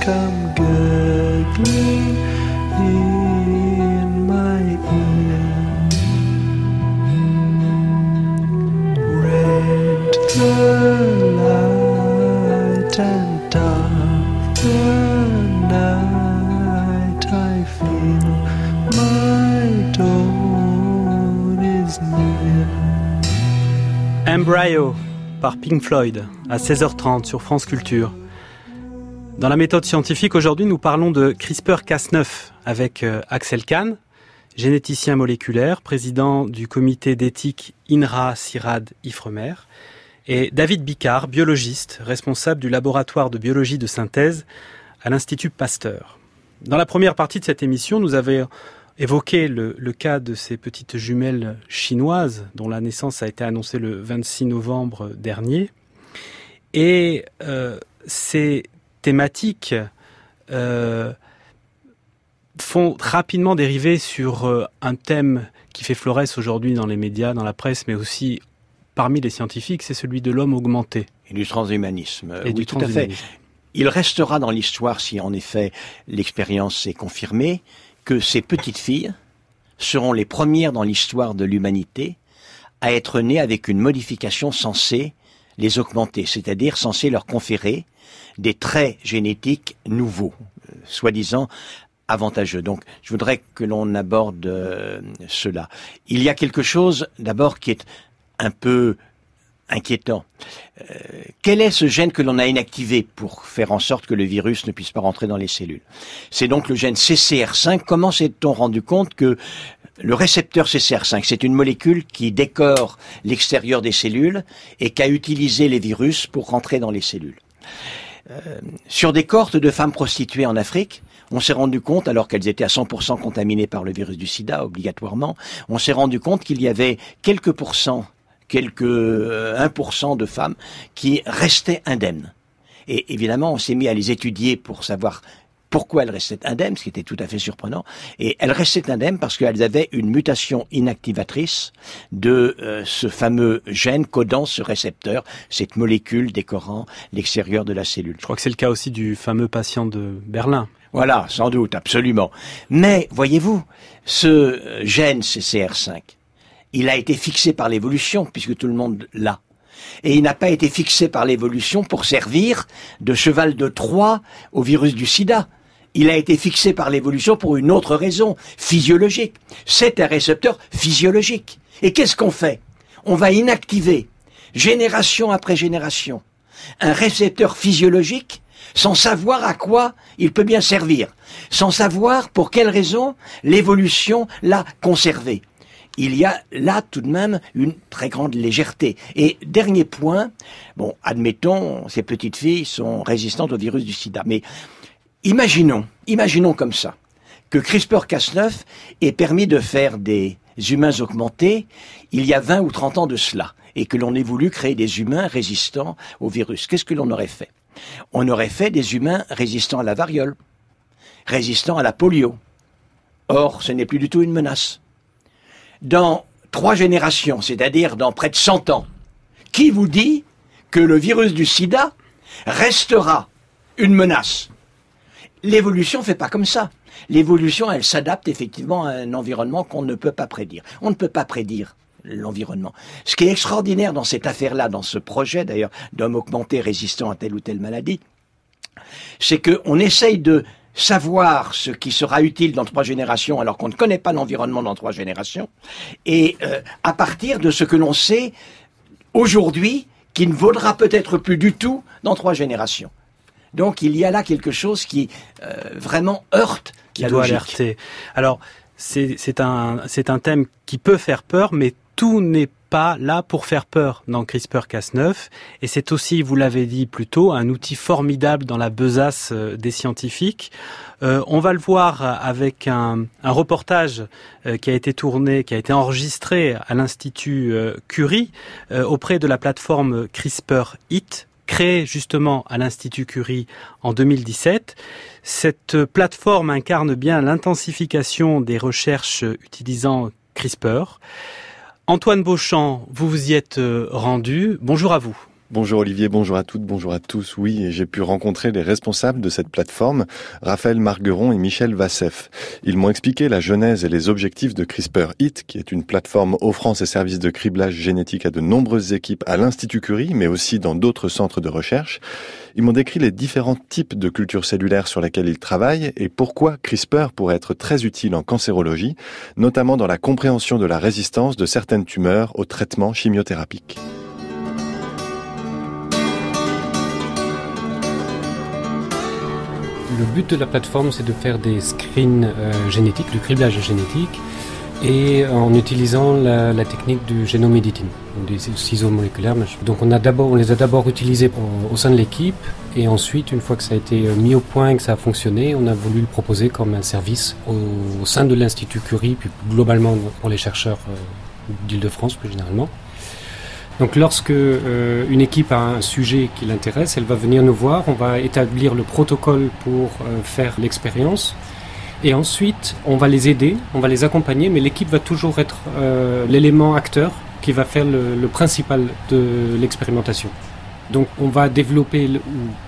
Come gurgling in my ear. Red the. Embryo par Pink Floyd à 16h30 sur France Culture. Dans la méthode scientifique, aujourd'hui, nous parlons de CRISPR-Cas9 avec euh, Axel Kahn, généticien moléculaire, président du comité d'éthique INRA-CIRAD-IFREMER, et David Bicard, biologiste, responsable du laboratoire de biologie de synthèse à l'Institut Pasteur. Dans la première partie de cette émission, nous avons évoqué le, cas de ces petites jumelles chinoises dont la naissance a été annoncée le 26 novembre dernier. Et euh, thématiques euh, font rapidement dériver sur euh, un thème qui fait florès aujourd'hui dans les médias, dans la presse, mais aussi parmi les scientifiques, c'est celui de l'homme augmenté Et du transhumanisme. et oui, du tout à fait. transhumanisme. Il restera dans l'histoire, si en effet l'expérience est confirmée, que ces petites filles seront les premières dans l'histoire de l'humanité à être nées avec une modification censée les augmenter, c'est-à-dire censée leur conférer des traits génétiques nouveaux, euh, soi-disant avantageux. Donc, je voudrais que l'on aborde euh, cela. Il y a quelque chose, d'abord, qui est un peu inquiétant. Euh, quel est ce gène que l'on a inactivé pour faire en sorte que le virus ne puisse pas rentrer dans les cellules? C'est donc le gène CCR5. Comment s'est-on rendu compte que le récepteur CCR5, c'est une molécule qui décore l'extérieur des cellules et qui a utilisé les virus pour rentrer dans les cellules? Sur des cohortes de femmes prostituées en Afrique, on s'est rendu compte, alors qu'elles étaient à 100% contaminées par le virus du sida, obligatoirement, on s'est rendu compte qu'il y avait quelques pourcents quelques euh, 1% de femmes qui restaient indemnes. Et évidemment, on s'est mis à les étudier pour savoir pourquoi elles restaient indemnes, ce qui était tout à fait surprenant. Et elles restaient indemnes parce qu'elles avaient une mutation inactivatrice de euh, ce fameux gène codant ce récepteur, cette molécule décorant l'extérieur de la cellule. Je crois que c'est le cas aussi du fameux patient de Berlin. Voilà, sans doute, absolument. Mais, voyez-vous, ce gène CCR5, il a été fixé par l'évolution, puisque tout le monde l'a. Et il n'a pas été fixé par l'évolution pour servir de cheval de Troie au virus du sida. Il a été fixé par l'évolution pour une autre raison, physiologique. C'est un récepteur physiologique. Et qu'est-ce qu'on fait? On va inactiver, génération après génération, un récepteur physiologique sans savoir à quoi il peut bien servir, sans savoir pour quelle raison l'évolution l'a conservé. Il y a là tout de même une très grande légèreté. Et dernier point, bon, admettons, ces petites filles sont résistantes au virus du sida, mais imaginons, imaginons comme ça, que CRISPR-Cas9 ait permis de faire des humains augmentés il y a 20 ou 30 ans de cela, et que l'on ait voulu créer des humains résistants au virus. Qu'est-ce que l'on aurait fait? On aurait fait des humains résistants à la variole, résistants à la polio. Or, ce n'est plus du tout une menace. Dans trois générations, c'est-à-dire dans près de 100 ans, qui vous dit que le virus du sida restera une menace? L'évolution fait pas comme ça. L'évolution, elle s'adapte effectivement à un environnement qu'on ne peut pas prédire. On ne peut pas prédire l'environnement. Ce qui est extraordinaire dans cette affaire-là, dans ce projet d'ailleurs d'hommes augmentés résistants à telle ou telle maladie, c'est qu'on essaye de savoir ce qui sera utile dans trois générations alors qu'on ne connaît pas l'environnement dans trois générations, et euh, à partir de ce que l'on sait aujourd'hui qui ne vaudra peut-être plus du tout dans trois générations. Donc il y a là quelque chose qui euh, vraiment heurte qui la doit logique. alerter. Alors, c'est un, c'est un thème qui peut faire peur, mais tout n'est pas là pour faire peur dans CRISPR-Cas9. Et c'est aussi, vous l'avez dit plus tôt, un outil formidable dans la besace euh, des scientifiques. Euh, on va le voir avec un, un reportage euh, qui a été tourné, qui a été enregistré à l'Institut Curie euh, auprès de la plateforme CRISPR-IT, créée justement à l'Institut Curie en 2017. Cette plateforme incarne bien l'intensification des recherches utilisant CRISPR. Antoine Beauchamp, vous vous y êtes euh, rendu. Bonjour à vous. Bonjour Olivier, bonjour à toutes, bonjour à tous. Oui, j'ai pu rencontrer les responsables de cette plateforme, Raphaël Margueron et Michel Vassef. Ils m'ont expliqué la genèse et les objectifs de CRISPR-IT, qui est une plateforme offrant ses services de criblage génétique à de nombreuses équipes à l'Institut Curie, mais aussi dans d'autres centres de recherche. Ils m'ont décrit les différents types de cultures cellulaires sur lesquelles ils travaillent et pourquoi CRISPR pourrait être très utile en cancérologie, notamment dans la compréhension de la résistance de certaines tumeurs aux traitements chimiothérapiques. Le but de la plateforme, c'est de faire des screens euh, génétiques, du criblage génétique, et en utilisant la, technique du génome editing, des ciseaux moléculaires. Donc on, les a d'abord utilisés au, sein de l'équipe, et ensuite, une fois que ça a été euh, mis au point, que ça a fonctionné, on a voulu le proposer comme un service au, au sein de l'Institut Curie, puis globalement pour les chercheurs euh, d'Île-de-France plus généralement. Donc lorsque euh, une équipe a un sujet qui l'intéresse, elle va venir nous voir, on va établir le protocole pour euh, faire l'expérience. Et ensuite, on va les aider, on va les accompagner, mais l'équipe va toujours être euh, l'élément acteur qui va faire le, principal de l'expérimentation. Donc on va développer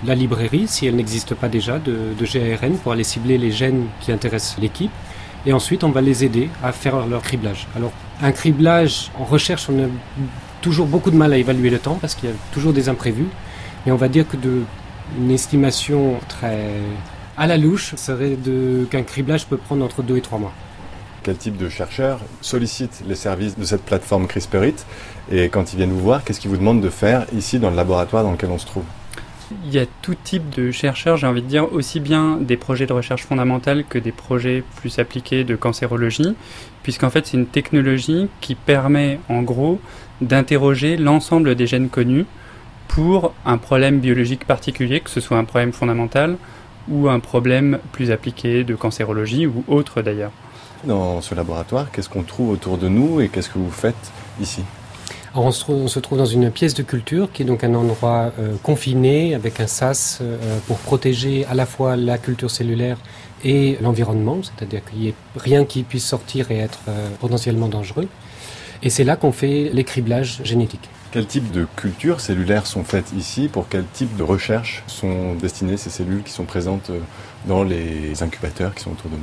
la librairie, si elle n'existe pas déjà, de, de GARN pour aller cibler les gènes qui intéressent l'équipe. Et ensuite, on va les aider à faire leur criblage. Alors, un criblage en recherche, on a toujours beaucoup de mal à évaluer le temps parce qu'il y a toujours des imprévus. Mais on va dire que de, une estimation très à la louche serait de, qu'un criblage peut prendre entre 2 et 3 mois. Quel type de chercheurs sollicitent les services de cette plateforme CRISPR-IT et quand ils viennent vous voir, qu'est-ce qu'ils vous demandent de faire ici dans le laboratoire dans lequel on se trouve? Il y a tout type de chercheurs, j'ai envie de dire, aussi bien des projets de recherche fondamentale que des projets plus appliqués de cancérologie, puisqu'en fait c'est une technologie qui permet en gros d'interroger l'ensemble des gènes connus pour un problème biologique particulier, que ce soit un problème fondamental ou un problème plus appliqué de cancérologie ou autre d'ailleurs. Dans ce laboratoire, qu'est-ce qu'on trouve autour de nous et qu'est-ce que vous faites ici? Alors on se, trouve, on se trouve dans une pièce de culture qui est donc un endroit euh, confiné avec un sas euh, pour protéger à la fois la culture cellulaire et l'environnement, c'est-à-dire qu'il n'y ait rien qui puisse sortir et être euh, potentiellement dangereux. Et c'est là qu'on fait les criblages génétiques. Quel type de cultures cellulaires sont faites ici? Pour quel type de recherche sont destinées ces cellules qui sont présentes euh, dans les incubateurs qui sont autour de nous?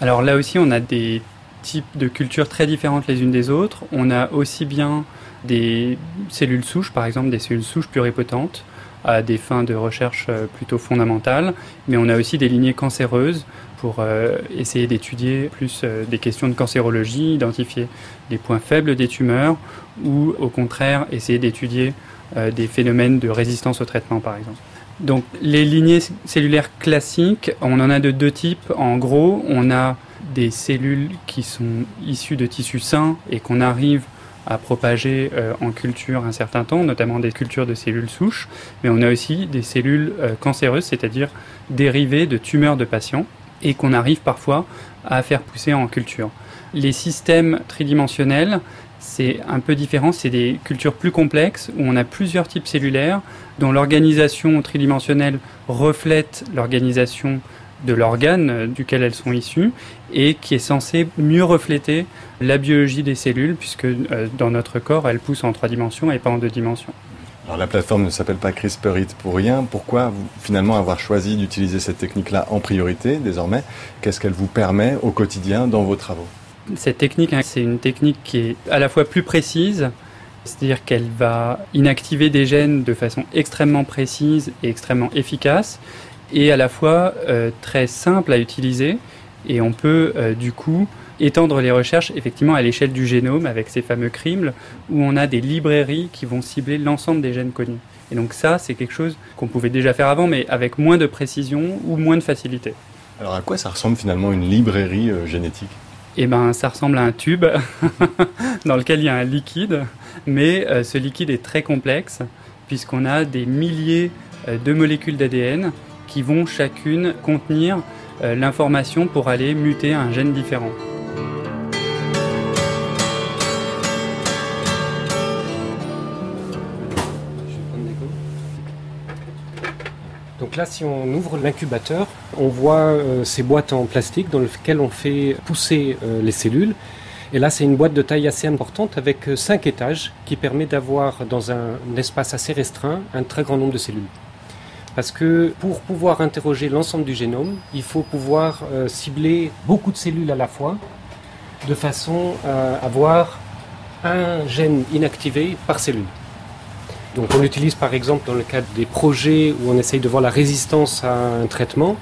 Alors là aussi, on a des types de cultures très différentes les unes des autres. On a aussi bien des cellules souches, par exemple des cellules souches pluripotentes, à des fins de recherche euh, plutôt fondamentales, mais on a aussi des lignées cancéreuses pour euh, essayer d'étudier plus euh, des questions de cancérologie, identifier les points faibles des tumeurs, ou au contraire essayer d'étudier euh, des phénomènes de résistance au traitement, par exemple. Donc les lignées cellulaires classiques, on en a de deux types. En gros, on a des cellules qui sont issues de tissus sains et qu'on arrive à propager en culture un certain temps, notamment des cultures de cellules souches, mais on a aussi des cellules cancéreuses, c'est-à-dire dérivées de tumeurs de patients, et qu'on arrive parfois à faire pousser en culture. Les systèmes tridimensionnels, c'est un peu différent, c'est des cultures plus complexes où on a plusieurs types cellulaires dont l'organisation tridimensionnelle reflète l'organisation de l'organe duquel elles sont issues et qui est censé mieux refléter la biologie des cellules puisque euh, dans notre corps elles poussent en trois dimensions et pas en deux dimensions. Alors la plateforme ne s'appelle pas CRISPR-IT pour rien. Pourquoi finalement avoir choisi d'utiliser cette technique-là en priorité désormais? Qu'est-ce qu'elle vous permet au quotidien dans vos travaux? Cette technique, hein, c'est une technique qui est à la fois plus précise, c'est-à-dire qu'elle va inactiver des gènes de façon extrêmement précise et extrêmement efficace, et à la fois euh, très simple à utiliser, et on peut euh, du coup étendre les recherches effectivement à l'échelle du génome avec ces fameux CRIML où on a des librairies qui vont cibler l'ensemble des gènes connus. Et donc ça, c'est quelque chose qu'on pouvait déjà faire avant, mais avec moins de précision ou moins de facilité. Alors à quoi ça ressemble finalement une librairie euh, génétique? Eh ben, ça ressemble à un tube [laughs] dans lequel il y a un liquide, mais euh, ce liquide est très complexe puisqu'on a des milliers de molécules d'ADN qui vont chacune contenir l'information pour aller muter un gène différent. Donc là, si on ouvre l'incubateur, on voit euh, ces boîtes en plastique dans lesquelles on fait pousser euh, les cellules. Et là, c'est une boîte de taille assez importante avec euh, cinq étages qui permet d'avoir dans un espace assez restreint un très grand nombre de cellules. Parce que pour pouvoir interroger l'ensemble du génome, il faut pouvoir euh, cibler beaucoup de cellules à la fois, de façon à avoir un gène inactivé par cellule. Donc on l'utilise par exemple dans le cadre des projets où on essaye de voir la résistance à un traitement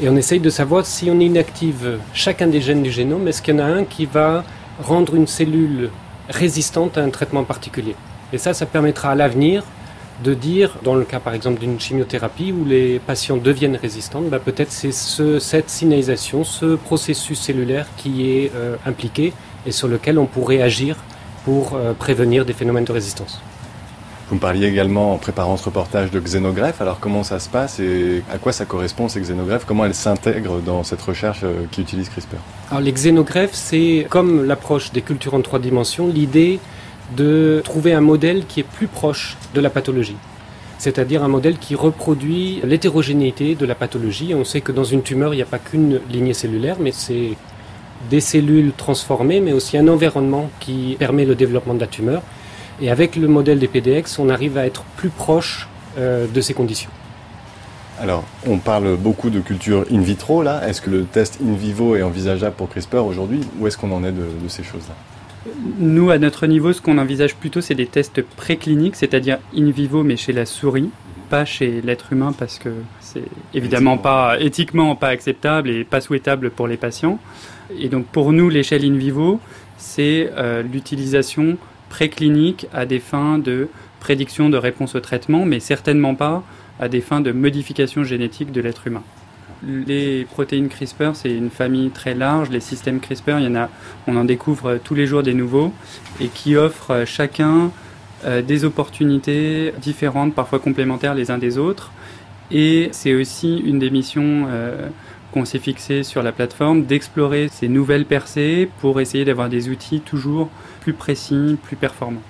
et on essaye de savoir si on inactive chacun des gènes du génome, est-ce qu'il y en a un qui va rendre une cellule résistante à un traitement particulier. Et ça, ça permettra à l'avenir de dire, dans le cas par exemple d'une chimiothérapie où les patients deviennent résistants, bah, peut-être c'est ce, cette signalisation, ce processus cellulaire qui est euh, impliqué et sur lequel on pourrait agir pour euh, prévenir des phénomènes de résistance. Vous me parliez également en préparant ce reportage de xénogreffe. Alors comment ça se passe et à quoi ça correspond ces xénogreffes Comment elles s'intègrent dans cette recherche euh, qui utilise CRISPR? Alors les xénogreffes, c'est comme l'approche des cultures en trois dimensions, l'idée de trouver un modèle qui est plus proche de la pathologie. C'est-à-dire un modèle qui reproduit l'hétérogénéité de la pathologie. On sait que dans une tumeur, il n'y a pas qu'une lignée cellulaire, mais c'est des cellules transformées, mais aussi un environnement qui permet le développement de la tumeur. Et avec le modèle des PDX, on arrive à être plus proche euh, de ces conditions. Alors, on parle beaucoup de culture in vitro là. Est-ce que le test in vivo est envisageable pour CRISPR aujourd'hui? Où est-ce qu'on en est de, de ces choses-là? Nous, à notre niveau, ce qu'on envisage plutôt, c'est des tests précliniques, c'est-à-dire in vivo, mais chez la souris, pas chez l'être humain, parce que c'est évidemment pas éthiquement pas acceptable et pas souhaitable pour les patients. Et donc, pour nous, l'échelle in vivo, c'est euh, l'utilisation préclinique à des fins de prédiction de réponse au traitement, mais certainement pas à des fins de modification génétique de l'être humain. Les protéines CRISPR, c'est une famille très large. Les systèmes CRISPR, on en découvre tous les jours des nouveaux et qui offrent chacun euh, des opportunités différentes, parfois complémentaires les uns des autres. Et c'est aussi une des missions euh, qu'on s'est fixé sur la plateforme d'explorer ces nouvelles percées pour essayer d'avoir des outils toujours plus précis, plus performants.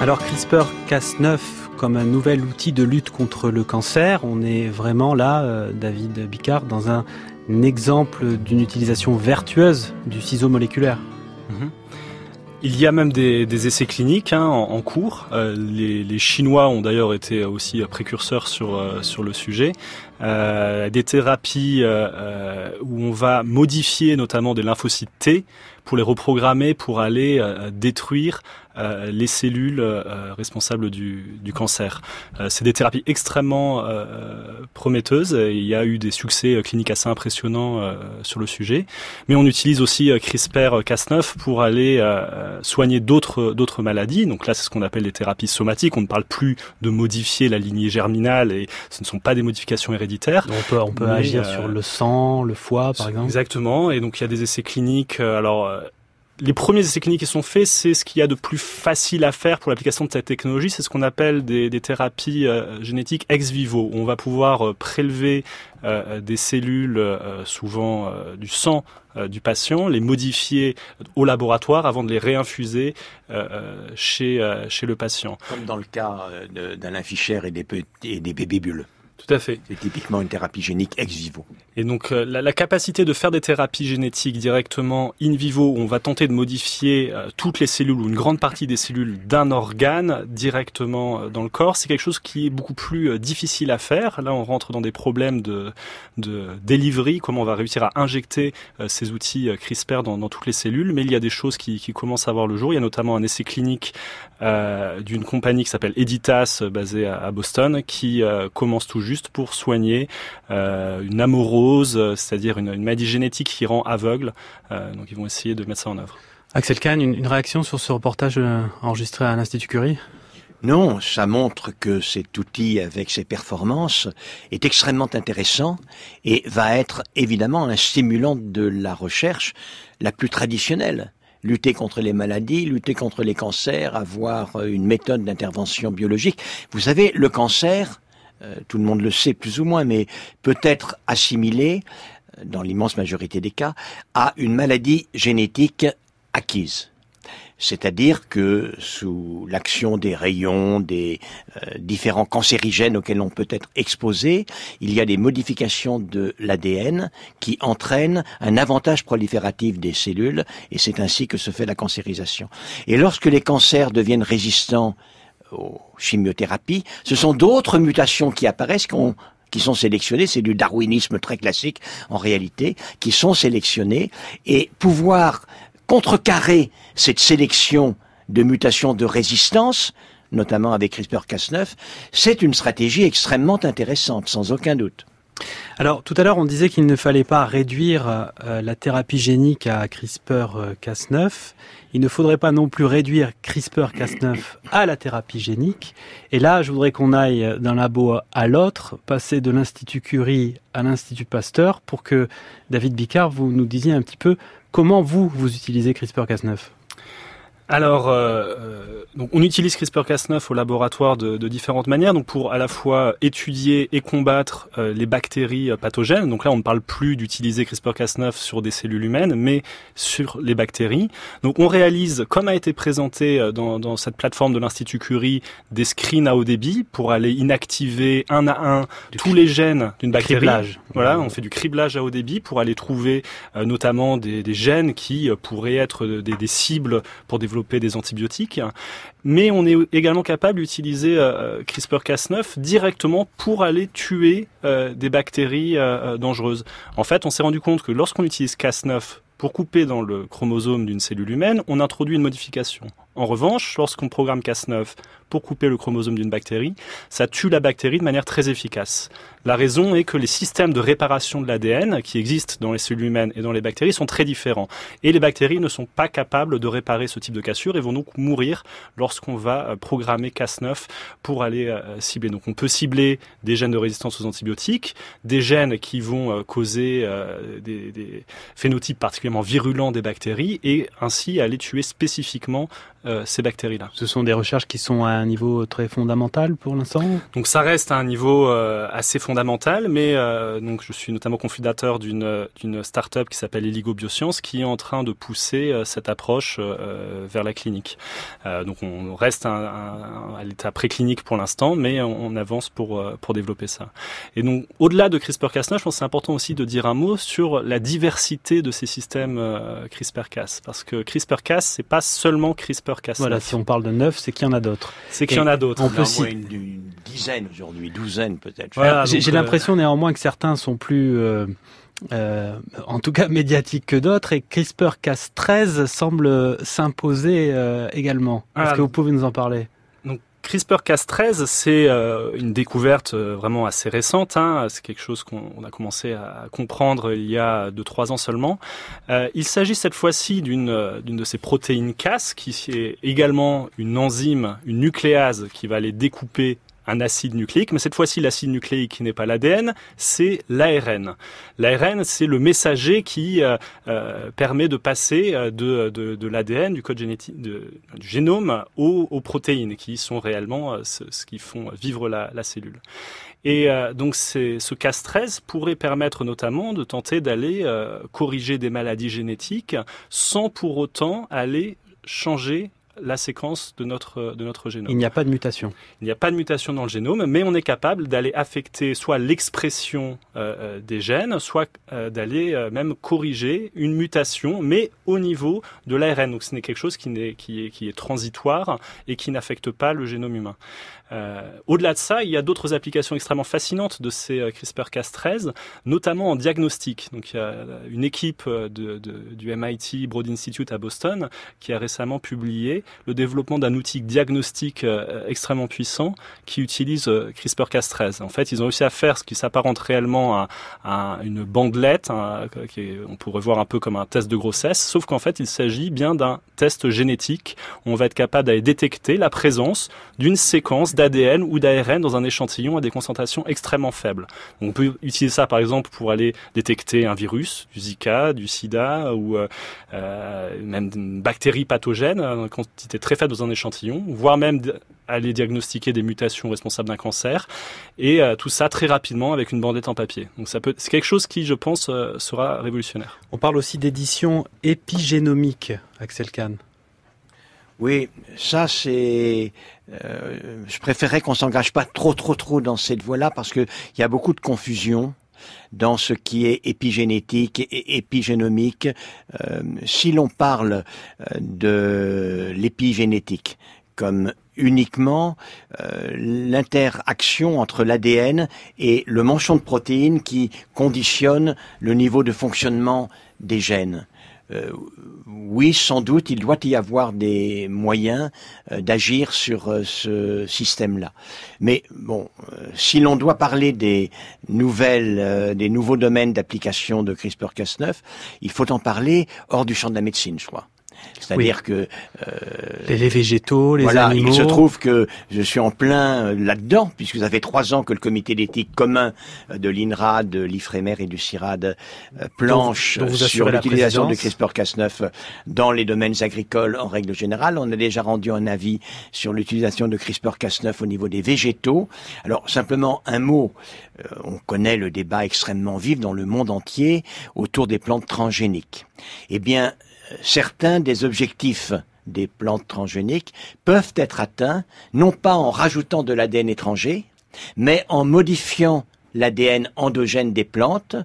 Alors CRISPR-Cas9 comme un nouvel outil de lutte contre le cancer, on est vraiment là, euh, David Bicard, dans un exemple d'une utilisation vertueuse du ciseau moléculaire. Il y a même des, essais cliniques hein, en, cours. Euh, les, Chinois ont d'ailleurs été aussi précurseurs sur, euh, le sujet. Des thérapies où on va modifier notamment des lymphocytes T pour les reprogrammer pour aller euh, détruire les cellules responsables du, du cancer. C'est des thérapies extrêmement prometteuses. Et il y a eu des succès cliniques assez impressionnants sur le sujet. Mais on utilise aussi CRISPR-Cas9 pour aller soigner d'autres d'autres maladies. Donc là, c'est ce qu'on appelle les thérapies somatiques. On ne parle plus de modifier la lignée germinale et ce ne sont pas des modifications héréditaires. On peut, on peut agir euh, sur le sang, le foie, par exemple. Exactement. Et donc il y a des essais cliniques. Alors les premiers essais cliniques qui sont faits, c'est ce qu'il y a de plus facile à faire pour l'application de cette technologie. C'est ce qu'on appelle des, thérapies euh, génétiques ex vivo. On va pouvoir euh, prélever euh, des cellules, souvent du sang du patient, les modifier au laboratoire avant de les réinfuser chez, chez le patient. Comme dans le cas d'Alain Fischer et des, et des bébés bulles. Tout à fait. C'est typiquement une thérapie génique ex vivo. Et donc euh, la, la, capacité de faire des thérapies génétiques directement in vivo, où on va tenter de modifier euh, toutes les cellules ou une grande partie des cellules d'un organe directement euh, dans le corps, c'est quelque chose qui est beaucoup plus difficile à faire. Là, on rentre dans des problèmes de, de delivery, comment on va réussir à injecter ces outils CRISPR dans, dans, toutes les cellules. Mais il y a des choses qui, qui, commencent à voir le jour. Il y a notamment un essai clinique d'une compagnie qui s'appelle Editas, basée à, à Boston, qui commence tout juste pour soigner une amorose euh, c'est-à-dire une, maladie génétique qui rend aveugle. Euh, donc ils vont essayer de mettre ça en œuvre. Axel Kahn, une, réaction sur ce reportage euh, enregistré à l'Institut Curie? Non, ça montre que cet outil, avec ses performances, est extrêmement intéressant et va être évidemment un stimulant de la recherche la plus traditionnelle. Lutter contre les maladies, lutter contre les cancers, avoir une méthode d'intervention biologique. Vous savez, le cancer, euh, tout le monde le sait plus ou moins, mais peut être assimilé, euh, dans l'immense majorité des cas, à une maladie génétique acquise. C'est-à-dire que sous l'action des rayons, des euh, différents cancérigènes auxquels on peut être exposé, il y a des modifications de l'ADN qui entraînent un avantage prolifératif des cellules, et c'est ainsi que se fait la cancérisation. Et lorsque les cancers deviennent résistants aux chimiothérapies, ce sont d'autres mutations qui apparaissent qui sont sélectionnées, c'est du darwinisme très classique en réalité, qui sont sélectionnées et pouvoir contrecarrer cette sélection de mutations de résistance, notamment avec CRISPR-Cas9, c'est une stratégie extrêmement intéressante, sans aucun doute. Alors tout à l'heure on disait qu'il ne fallait pas réduire euh, la thérapie génique à CRISPR-Cas9. Il ne faudrait pas non plus réduire CRISPR-Cas9 à la thérapie génique. Et là, je voudrais qu'on aille d'un labo à l'autre, passer de l'Institut Curie à l'Institut Pasteur, pour que David Bicard, vous nous disiez un petit peu comment vous, vous utilisez CRISPR-Cas9. Alors, euh, euh, donc on utilise CRISPR-Cas9 au laboratoire de, de, différentes manières, donc pour à la fois étudier et combattre euh, les bactéries pathogènes. Donc là, on ne parle plus d'utiliser CRISPR-Cas9 sur des cellules humaines, mais sur les bactéries. Donc on réalise, comme a été présenté dans, dans cette plateforme de l'Institut Curie, des screens à haut débit pour aller inactiver un à un tous les gènes d'une bactérie. Criblage. Voilà, on fait du criblage à haut débit pour aller trouver notamment des, des, gènes qui pourraient être des, des cibles pour développer des antibiotiques, mais on est également capable d'utiliser euh, CRISPR-Cas9 directement pour aller tuer euh, des bactéries euh, dangereuses. En fait, on s'est rendu compte que lorsqu'on utilise Cas9 pour couper dans le chromosome d'une cellule humaine, on introduit une modification. En revanche, lorsqu'on programme Cas9 pour couper le chromosome d'une bactérie, ça tue la bactérie de manière très efficace. La raison est que les systèmes de réparation de l'ADN qui existent dans les cellules humaines et dans les bactéries sont très différents. Et les bactéries ne sont pas capables de réparer ce type de cassure et vont donc mourir lorsqu'on va euh, programmer Cas9 pour aller euh, cibler. Donc on peut cibler des gènes de résistance aux antibiotiques, des gènes qui vont euh, causer des, des phénotypes particulièrement virulents des bactéries et ainsi aller tuer spécifiquement ces bactéries-là. Ce sont des recherches qui sont à un niveau très fondamental pour l'instant Donc ça reste à un niveau assez fondamental mais euh, donc je suis notamment confidateur d'une d'une start-up qui s'appelle Eligo Biosciences qui est en train de pousser euh, cette approche euh, vers la clinique. donc on reste à l'état préclinique pour l'instant, mais on, avance pour pour développer ça. Et donc au-delà de CRISPR-Cas9, je pense que c'est important aussi de dire un mot sur la diversité de ces systèmes CRISPR-Cas, parce que CRISPR-Cas c'est pas seulement CRISPR-Cas9. Voilà, si on parle de neuf, c'est qu'il y en a d'autres. C'est qu'il y en a d'autres. On peut citer une, une, dizaine aujourd'hui, douzaine peut-être. Voilà, j'ai l'impression néanmoins que certains sont plus, euh, euh, en tout cas médiatiques que d'autres, et CRISPR-Cas13 semble s'imposer euh, également. Est-ce que vous pouvez nous en parler? CRISPR-Cas13, c'est une découverte vraiment assez récente. Hein. C'est quelque chose qu'on a commencé à comprendre il y a 2-3 ans seulement. il s'agit cette fois-ci d'une de ces protéines Cas, qui est également une enzyme, une nucléase qui va les découper un acide nucléique, mais cette fois-ci l'acide nucléique n'est pas l'ADN, c'est l'ARN. L'ARN, c'est le messager qui euh, euh, permet de passer euh, de, l'ADN, du code génétique, du génome, aux, protéines, qui sont réellement ce, qui font vivre la, cellule. Et donc ce Cas13 pourrait permettre notamment de tenter d'aller corriger des maladies génétiques sans pour autant aller changer la séquence de notre, de notre génome. Il n'y a pas de mutation. Il n'y a pas de mutation dans le génome, mais on est capable d'aller affecter soit l'expression euh, euh, des gènes, soit euh, d'aller euh, même corriger une mutation, mais au niveau de l'ARN. Donc ce n'est quelque chose qui, est, qui est transitoire et qui n'affecte pas le génome humain. Euh, au-delà de ça, il y a d'autres applications extrêmement fascinantes de ces euh, CRISPR-Cas13, notamment en diagnostic. Donc il y a une équipe euh, de, de, du MIT Broad Institute à Boston qui a récemment publié le développement d'un outil diagnostique euh, extrêmement puissant qui utilise euh, CRISPR-Cas13. En fait, ils ont réussi à faire ce qui s'apparente réellement à, une bandelette, un- qui est- on pourrait voir un peu comme un test de grossesse, sauf qu'en fait, il s'agit bien d'un test génétique. On va être capable d'aller détecter la présence d'une séquence d'ADN ou d'ARN dans un échantillon à des concentrations extrêmement faibles. On peut utiliser ça par exemple pour aller détecter un virus, du Zika, du SIDA ou euh, euh, même une bactérie pathogène à une quantité très faible dans un échantillon, voire même aller diagnostiquer des mutations responsables d'un cancer et euh, tout ça très rapidement avec une bandette en papier. Donc ça peut c'est quelque chose qui je pense sera révolutionnaire. On parle aussi d'édition épigénomique, Axel Kahn. Oui, ça c'est. euh, je préférerais qu'on s'engage pas trop, trop, trop dans cette voie-là parce que il y a beaucoup de confusion dans ce qui est épigénétique et épigénomique. Euh, si l'on parle euh, de l'épigénétique comme uniquement l'interaction entre l'ADN et le manchon de protéines qui conditionne le niveau de fonctionnement des gènes. Euh, oui, sans doute, il doit y avoir des moyens euh, d'agir sur euh, ce système-là. Mais bon, si l'on doit parler des nouvelles, des nouveaux domaines d'application de CRISPR-Cas9, il faut en parler hors du champ de la médecine, je crois. C'est-à-dire que Les, les végétaux, les voilà, animaux. il se trouve que je suis en plein euh, là-dedans, puisque ça fait trois ans que le comité d'éthique commun euh, de l'INRAD, de l'IFREMER et du CIRAD euh, planche dont sur l'utilisation de présidence. CRISPR-Cas9 dans les domaines agricoles en règle générale. On a déjà rendu un avis sur l'utilisation de CRISPR-Cas9 au niveau des végétaux. Alors simplement un mot, euh, on connaît le débat extrêmement vif dans le monde entier autour des plantes transgéniques. Eh bien, euh, certains des objectifs des plantes transgéniques peuvent être atteints non pas en rajoutant de l'ADN étranger, mais en modifiant l'ADN endogène des plantes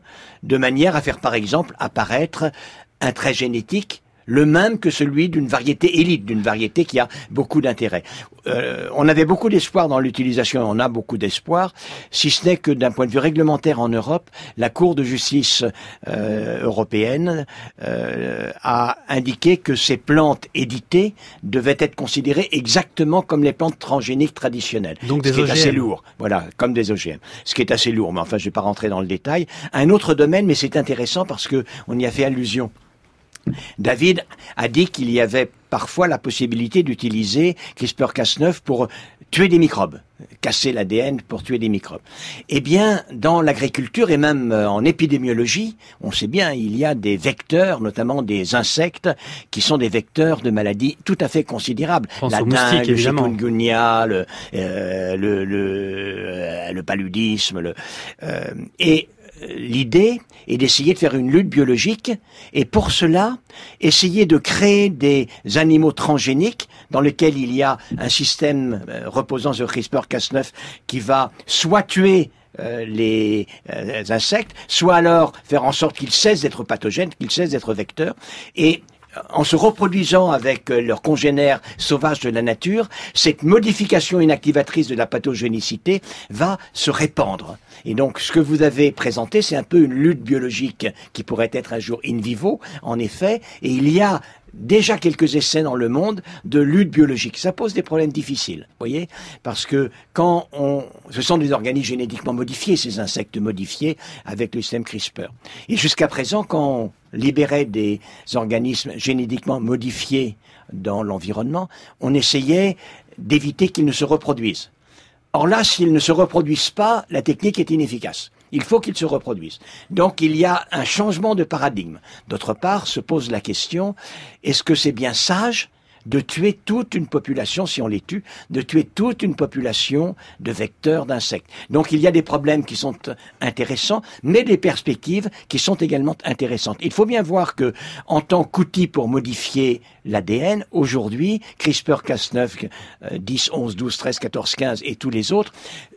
de manière à faire par exemple apparaître un trait génétique le même que celui d'une variété élite, d'une variété qui a beaucoup d'intérêt. Euh, on avait beaucoup d'espoir dans l'utilisation, on a beaucoup d'espoir, si ce n'est que d'un point de vue réglementaire en Europe, la Cour de justice euh, européenne euh, a indiqué que ces plantes éditées devaient être considérées exactement comme les plantes transgéniques traditionnelles. Donc ce des qui est assez OGM. lourd. Voilà, comme des OGM. Ce qui est assez lourd, mais enfin, je ne vais pas rentrer dans le détail. Un autre domaine, mais c'est intéressant parce que on y a fait allusion. David a dit qu'il y avait parfois la possibilité d'utiliser CRISPR-Cas9 pour tuer des microbes, casser l'ADN pour tuer des microbes. Eh bien, dans l'agriculture et même euh, en épidémiologie, on sait bien, il y a des vecteurs, notamment des insectes, qui sont des vecteurs de maladies tout à fait considérables. La dengue, le chikungunya, le, euh, le, le, euh, le paludisme. Le, euh, et l'idée est d'essayer de faire une lutte biologique et pour cela, essayer de créer des animaux transgéniques dans lesquels il y a un système euh, reposant sur CRISPR-Cas9 qui va soit tuer euh, les euh, insectes, soit alors faire en sorte qu'ils cessent d'être pathogènes, qu'ils cessent d'être vecteurs. Et en se reproduisant avec euh, leurs congénères sauvages de la nature, cette modification inactivatrice de la pathogénicité va se répandre. Et donc, ce que vous avez présenté, c'est un peu une lutte biologique qui pourrait être un jour in vivo, en effet, et il y a déjà quelques essais dans le monde de lutte biologique. Ça pose des problèmes difficiles, voyez, parce que quand on, ce sont des organismes génétiquement modifiés, ces insectes modifiés avec le système CRISPR. Et jusqu'à présent, quand on libérait des organismes génétiquement modifiés dans l'environnement, on essayait d'éviter qu'ils ne se reproduisent. Or là, s'ils ne se reproduisent pas, la technique est inefficace. Il faut qu'ils se reproduisent. Donc il y a un changement de paradigme. D'autre part, se pose la question, est-ce que c'est bien sage de tuer toute une population, si on les tue, de tuer toute une population de vecteurs d'insectes? Donc il y a des problèmes qui sont intéressants, mais des perspectives qui sont également intéressantes. Il faut bien voir que, en tant qu'outil pour modifier l'ADN. Aujourd'hui, CRISPR-Cas9, euh, 10, 11, 12, 13, 14, 15 et tous les autres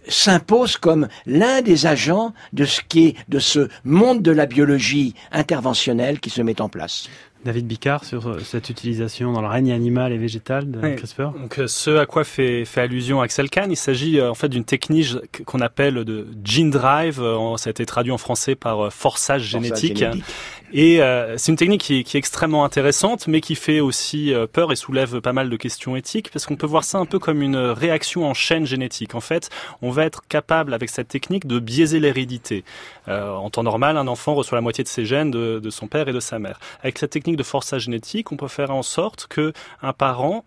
s'imposent comme l'un des agents de ce qui est de ce monde de la biologie interventionnelle qui se met en place. David Bicard sur euh, cette utilisation dans le règne animal et végétal de Oui. CRISPR. Donc euh, ce à quoi fait, fait allusion Axel Kahn, il s'agit euh, en fait d'une technique qu'on appelle de gene drive, ça a été traduit en français par forçage génétique. génétique. Et euh, c'est une technique qui, est- extrêmement intéressante, mais qui fait aussi euh, peur et soulève pas mal de questions éthiques, parce qu'on peut voir ça un peu comme une réaction en chaîne génétique. En fait, on va être capable avec cette technique de biaiser l'hérédité. Euh, en temps normal, un enfant reçoit la moitié de ses gènes de, de son père et de sa mère. Avec cette technique de forçage génétique, on peut faire en sorte que un parent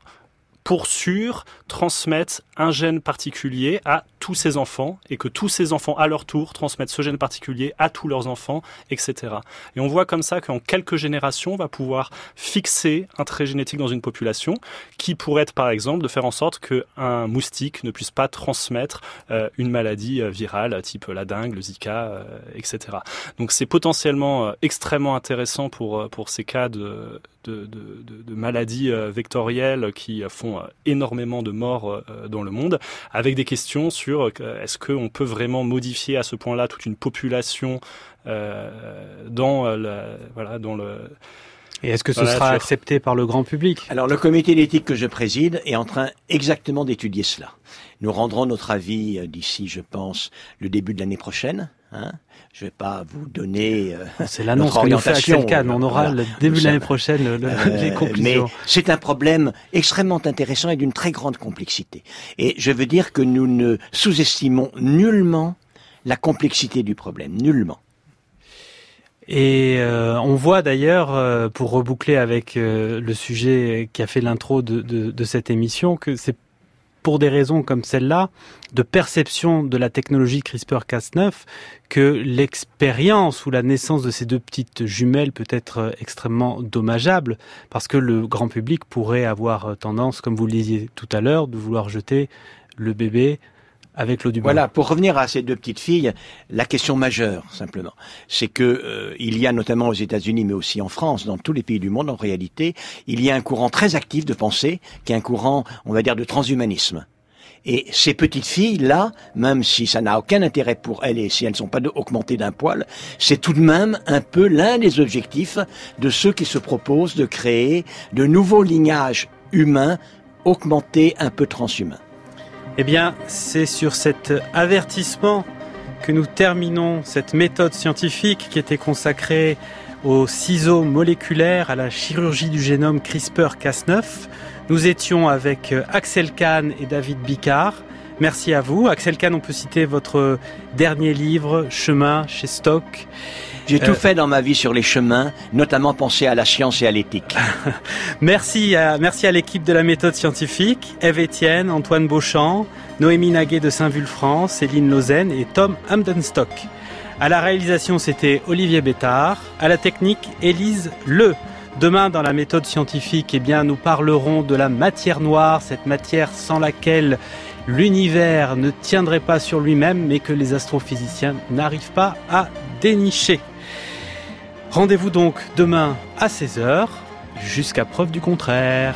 pour sûr, transmettent un gène particulier à tous ses enfants et que tous ces enfants, à leur tour, transmettent ce gène particulier à tous leurs enfants, etc. Et on voit comme ça qu'en quelques générations, on va pouvoir fixer un trait génétique dans une population qui pourrait être, par exemple, de faire en sorte qu'un moustique ne puisse pas transmettre euh, une maladie euh, virale type la dengue, le Zika, euh, etc. Donc c'est potentiellement euh, extrêmement intéressant pour, euh, pour ces cas de, de, de, de, de maladies euh, vectorielles qui font euh, énormément de morts euh, dans le monde, avec des questions sur est-ce qu'on peut vraiment modifier à ce point-là toute une population euh, dans, la, voilà, dans le... Et est-ce que ce Voilà, sera accepté par le grand public? Alors le comité d'éthique que je préside est en train exactement d'étudier cela. Nous rendrons notre avis d'ici, je pense, le début de l'année prochaine. Hein je vais pas vous donner. euh, C'est l'annonce nous fait Axel Kahn. On aura voilà. le début de l'année prochaine le- le- Euh, les conclusions. Mais c'est un problème extrêmement intéressant et d'une très grande complexité. Et je veux dire que nous ne sous-estimons nullement la complexité du problème, nullement. Et euh, on voit d'ailleurs, euh, pour reboucler avec euh, le sujet qui a fait l'intro de, de, de cette émission, que c'est pour des raisons comme celle-là, de perception de la technologie CRISPR-Cas9, que l'expérience ou la naissance de ces deux petites jumelles peut être euh, extrêmement dommageable, parce que le grand public pourrait avoir euh, tendance, comme vous le disiez tout à l'heure, de vouloir jeter le bébé Voilà, pour revenir à ces deux petites filles, la question majeure, simplement, c'est que euh, il y a notamment aux États-Unis, mais aussi en France, dans tous les pays du monde, en réalité, il y a un courant très actif de pensée, qui est un courant, on va dire, de transhumanisme. Et ces petites filles-là, même si ça n'a aucun intérêt pour elles et si elles ne sont pas augmentées d'un poil, c'est tout de même un peu l'un des objectifs de ceux qui se proposent de créer de nouveaux lignages humains augmentés un peu transhumains. Eh bien, c'est sur cet avertissement que nous terminons cette méthode scientifique qui était consacrée aux ciseaux moléculaires, à la chirurgie du génome CRISPR-Cas9. Nous étions avec Axel Kahn et David Bicard. Merci à vous. Axel Kahn, on peut citer votre dernier livre, Chemin, chez Stock. J'ai tout Euh, fait dans ma vie sur les chemins, notamment penser à la science et à l'éthique. [laughs] Merci à, merci à l'équipe de la méthode scientifique, Eve Etienne, Antoine Beauchamp, Noémie Naguet de Saint-Vulfranc, Céline Lausanne et Tom Hamdenstock. À la réalisation, c'était Olivier Bétard. À la technique, Élise Le. Demain, dans la méthode scientifique, eh bien, nous parlerons de la matière noire, cette matière sans laquelle l'univers ne tiendrait pas sur lui-même, mais que les astrophysiciens n'arrivent pas à dénicher. Rendez-vous donc demain à 16h, jusqu'à preuve du contraire.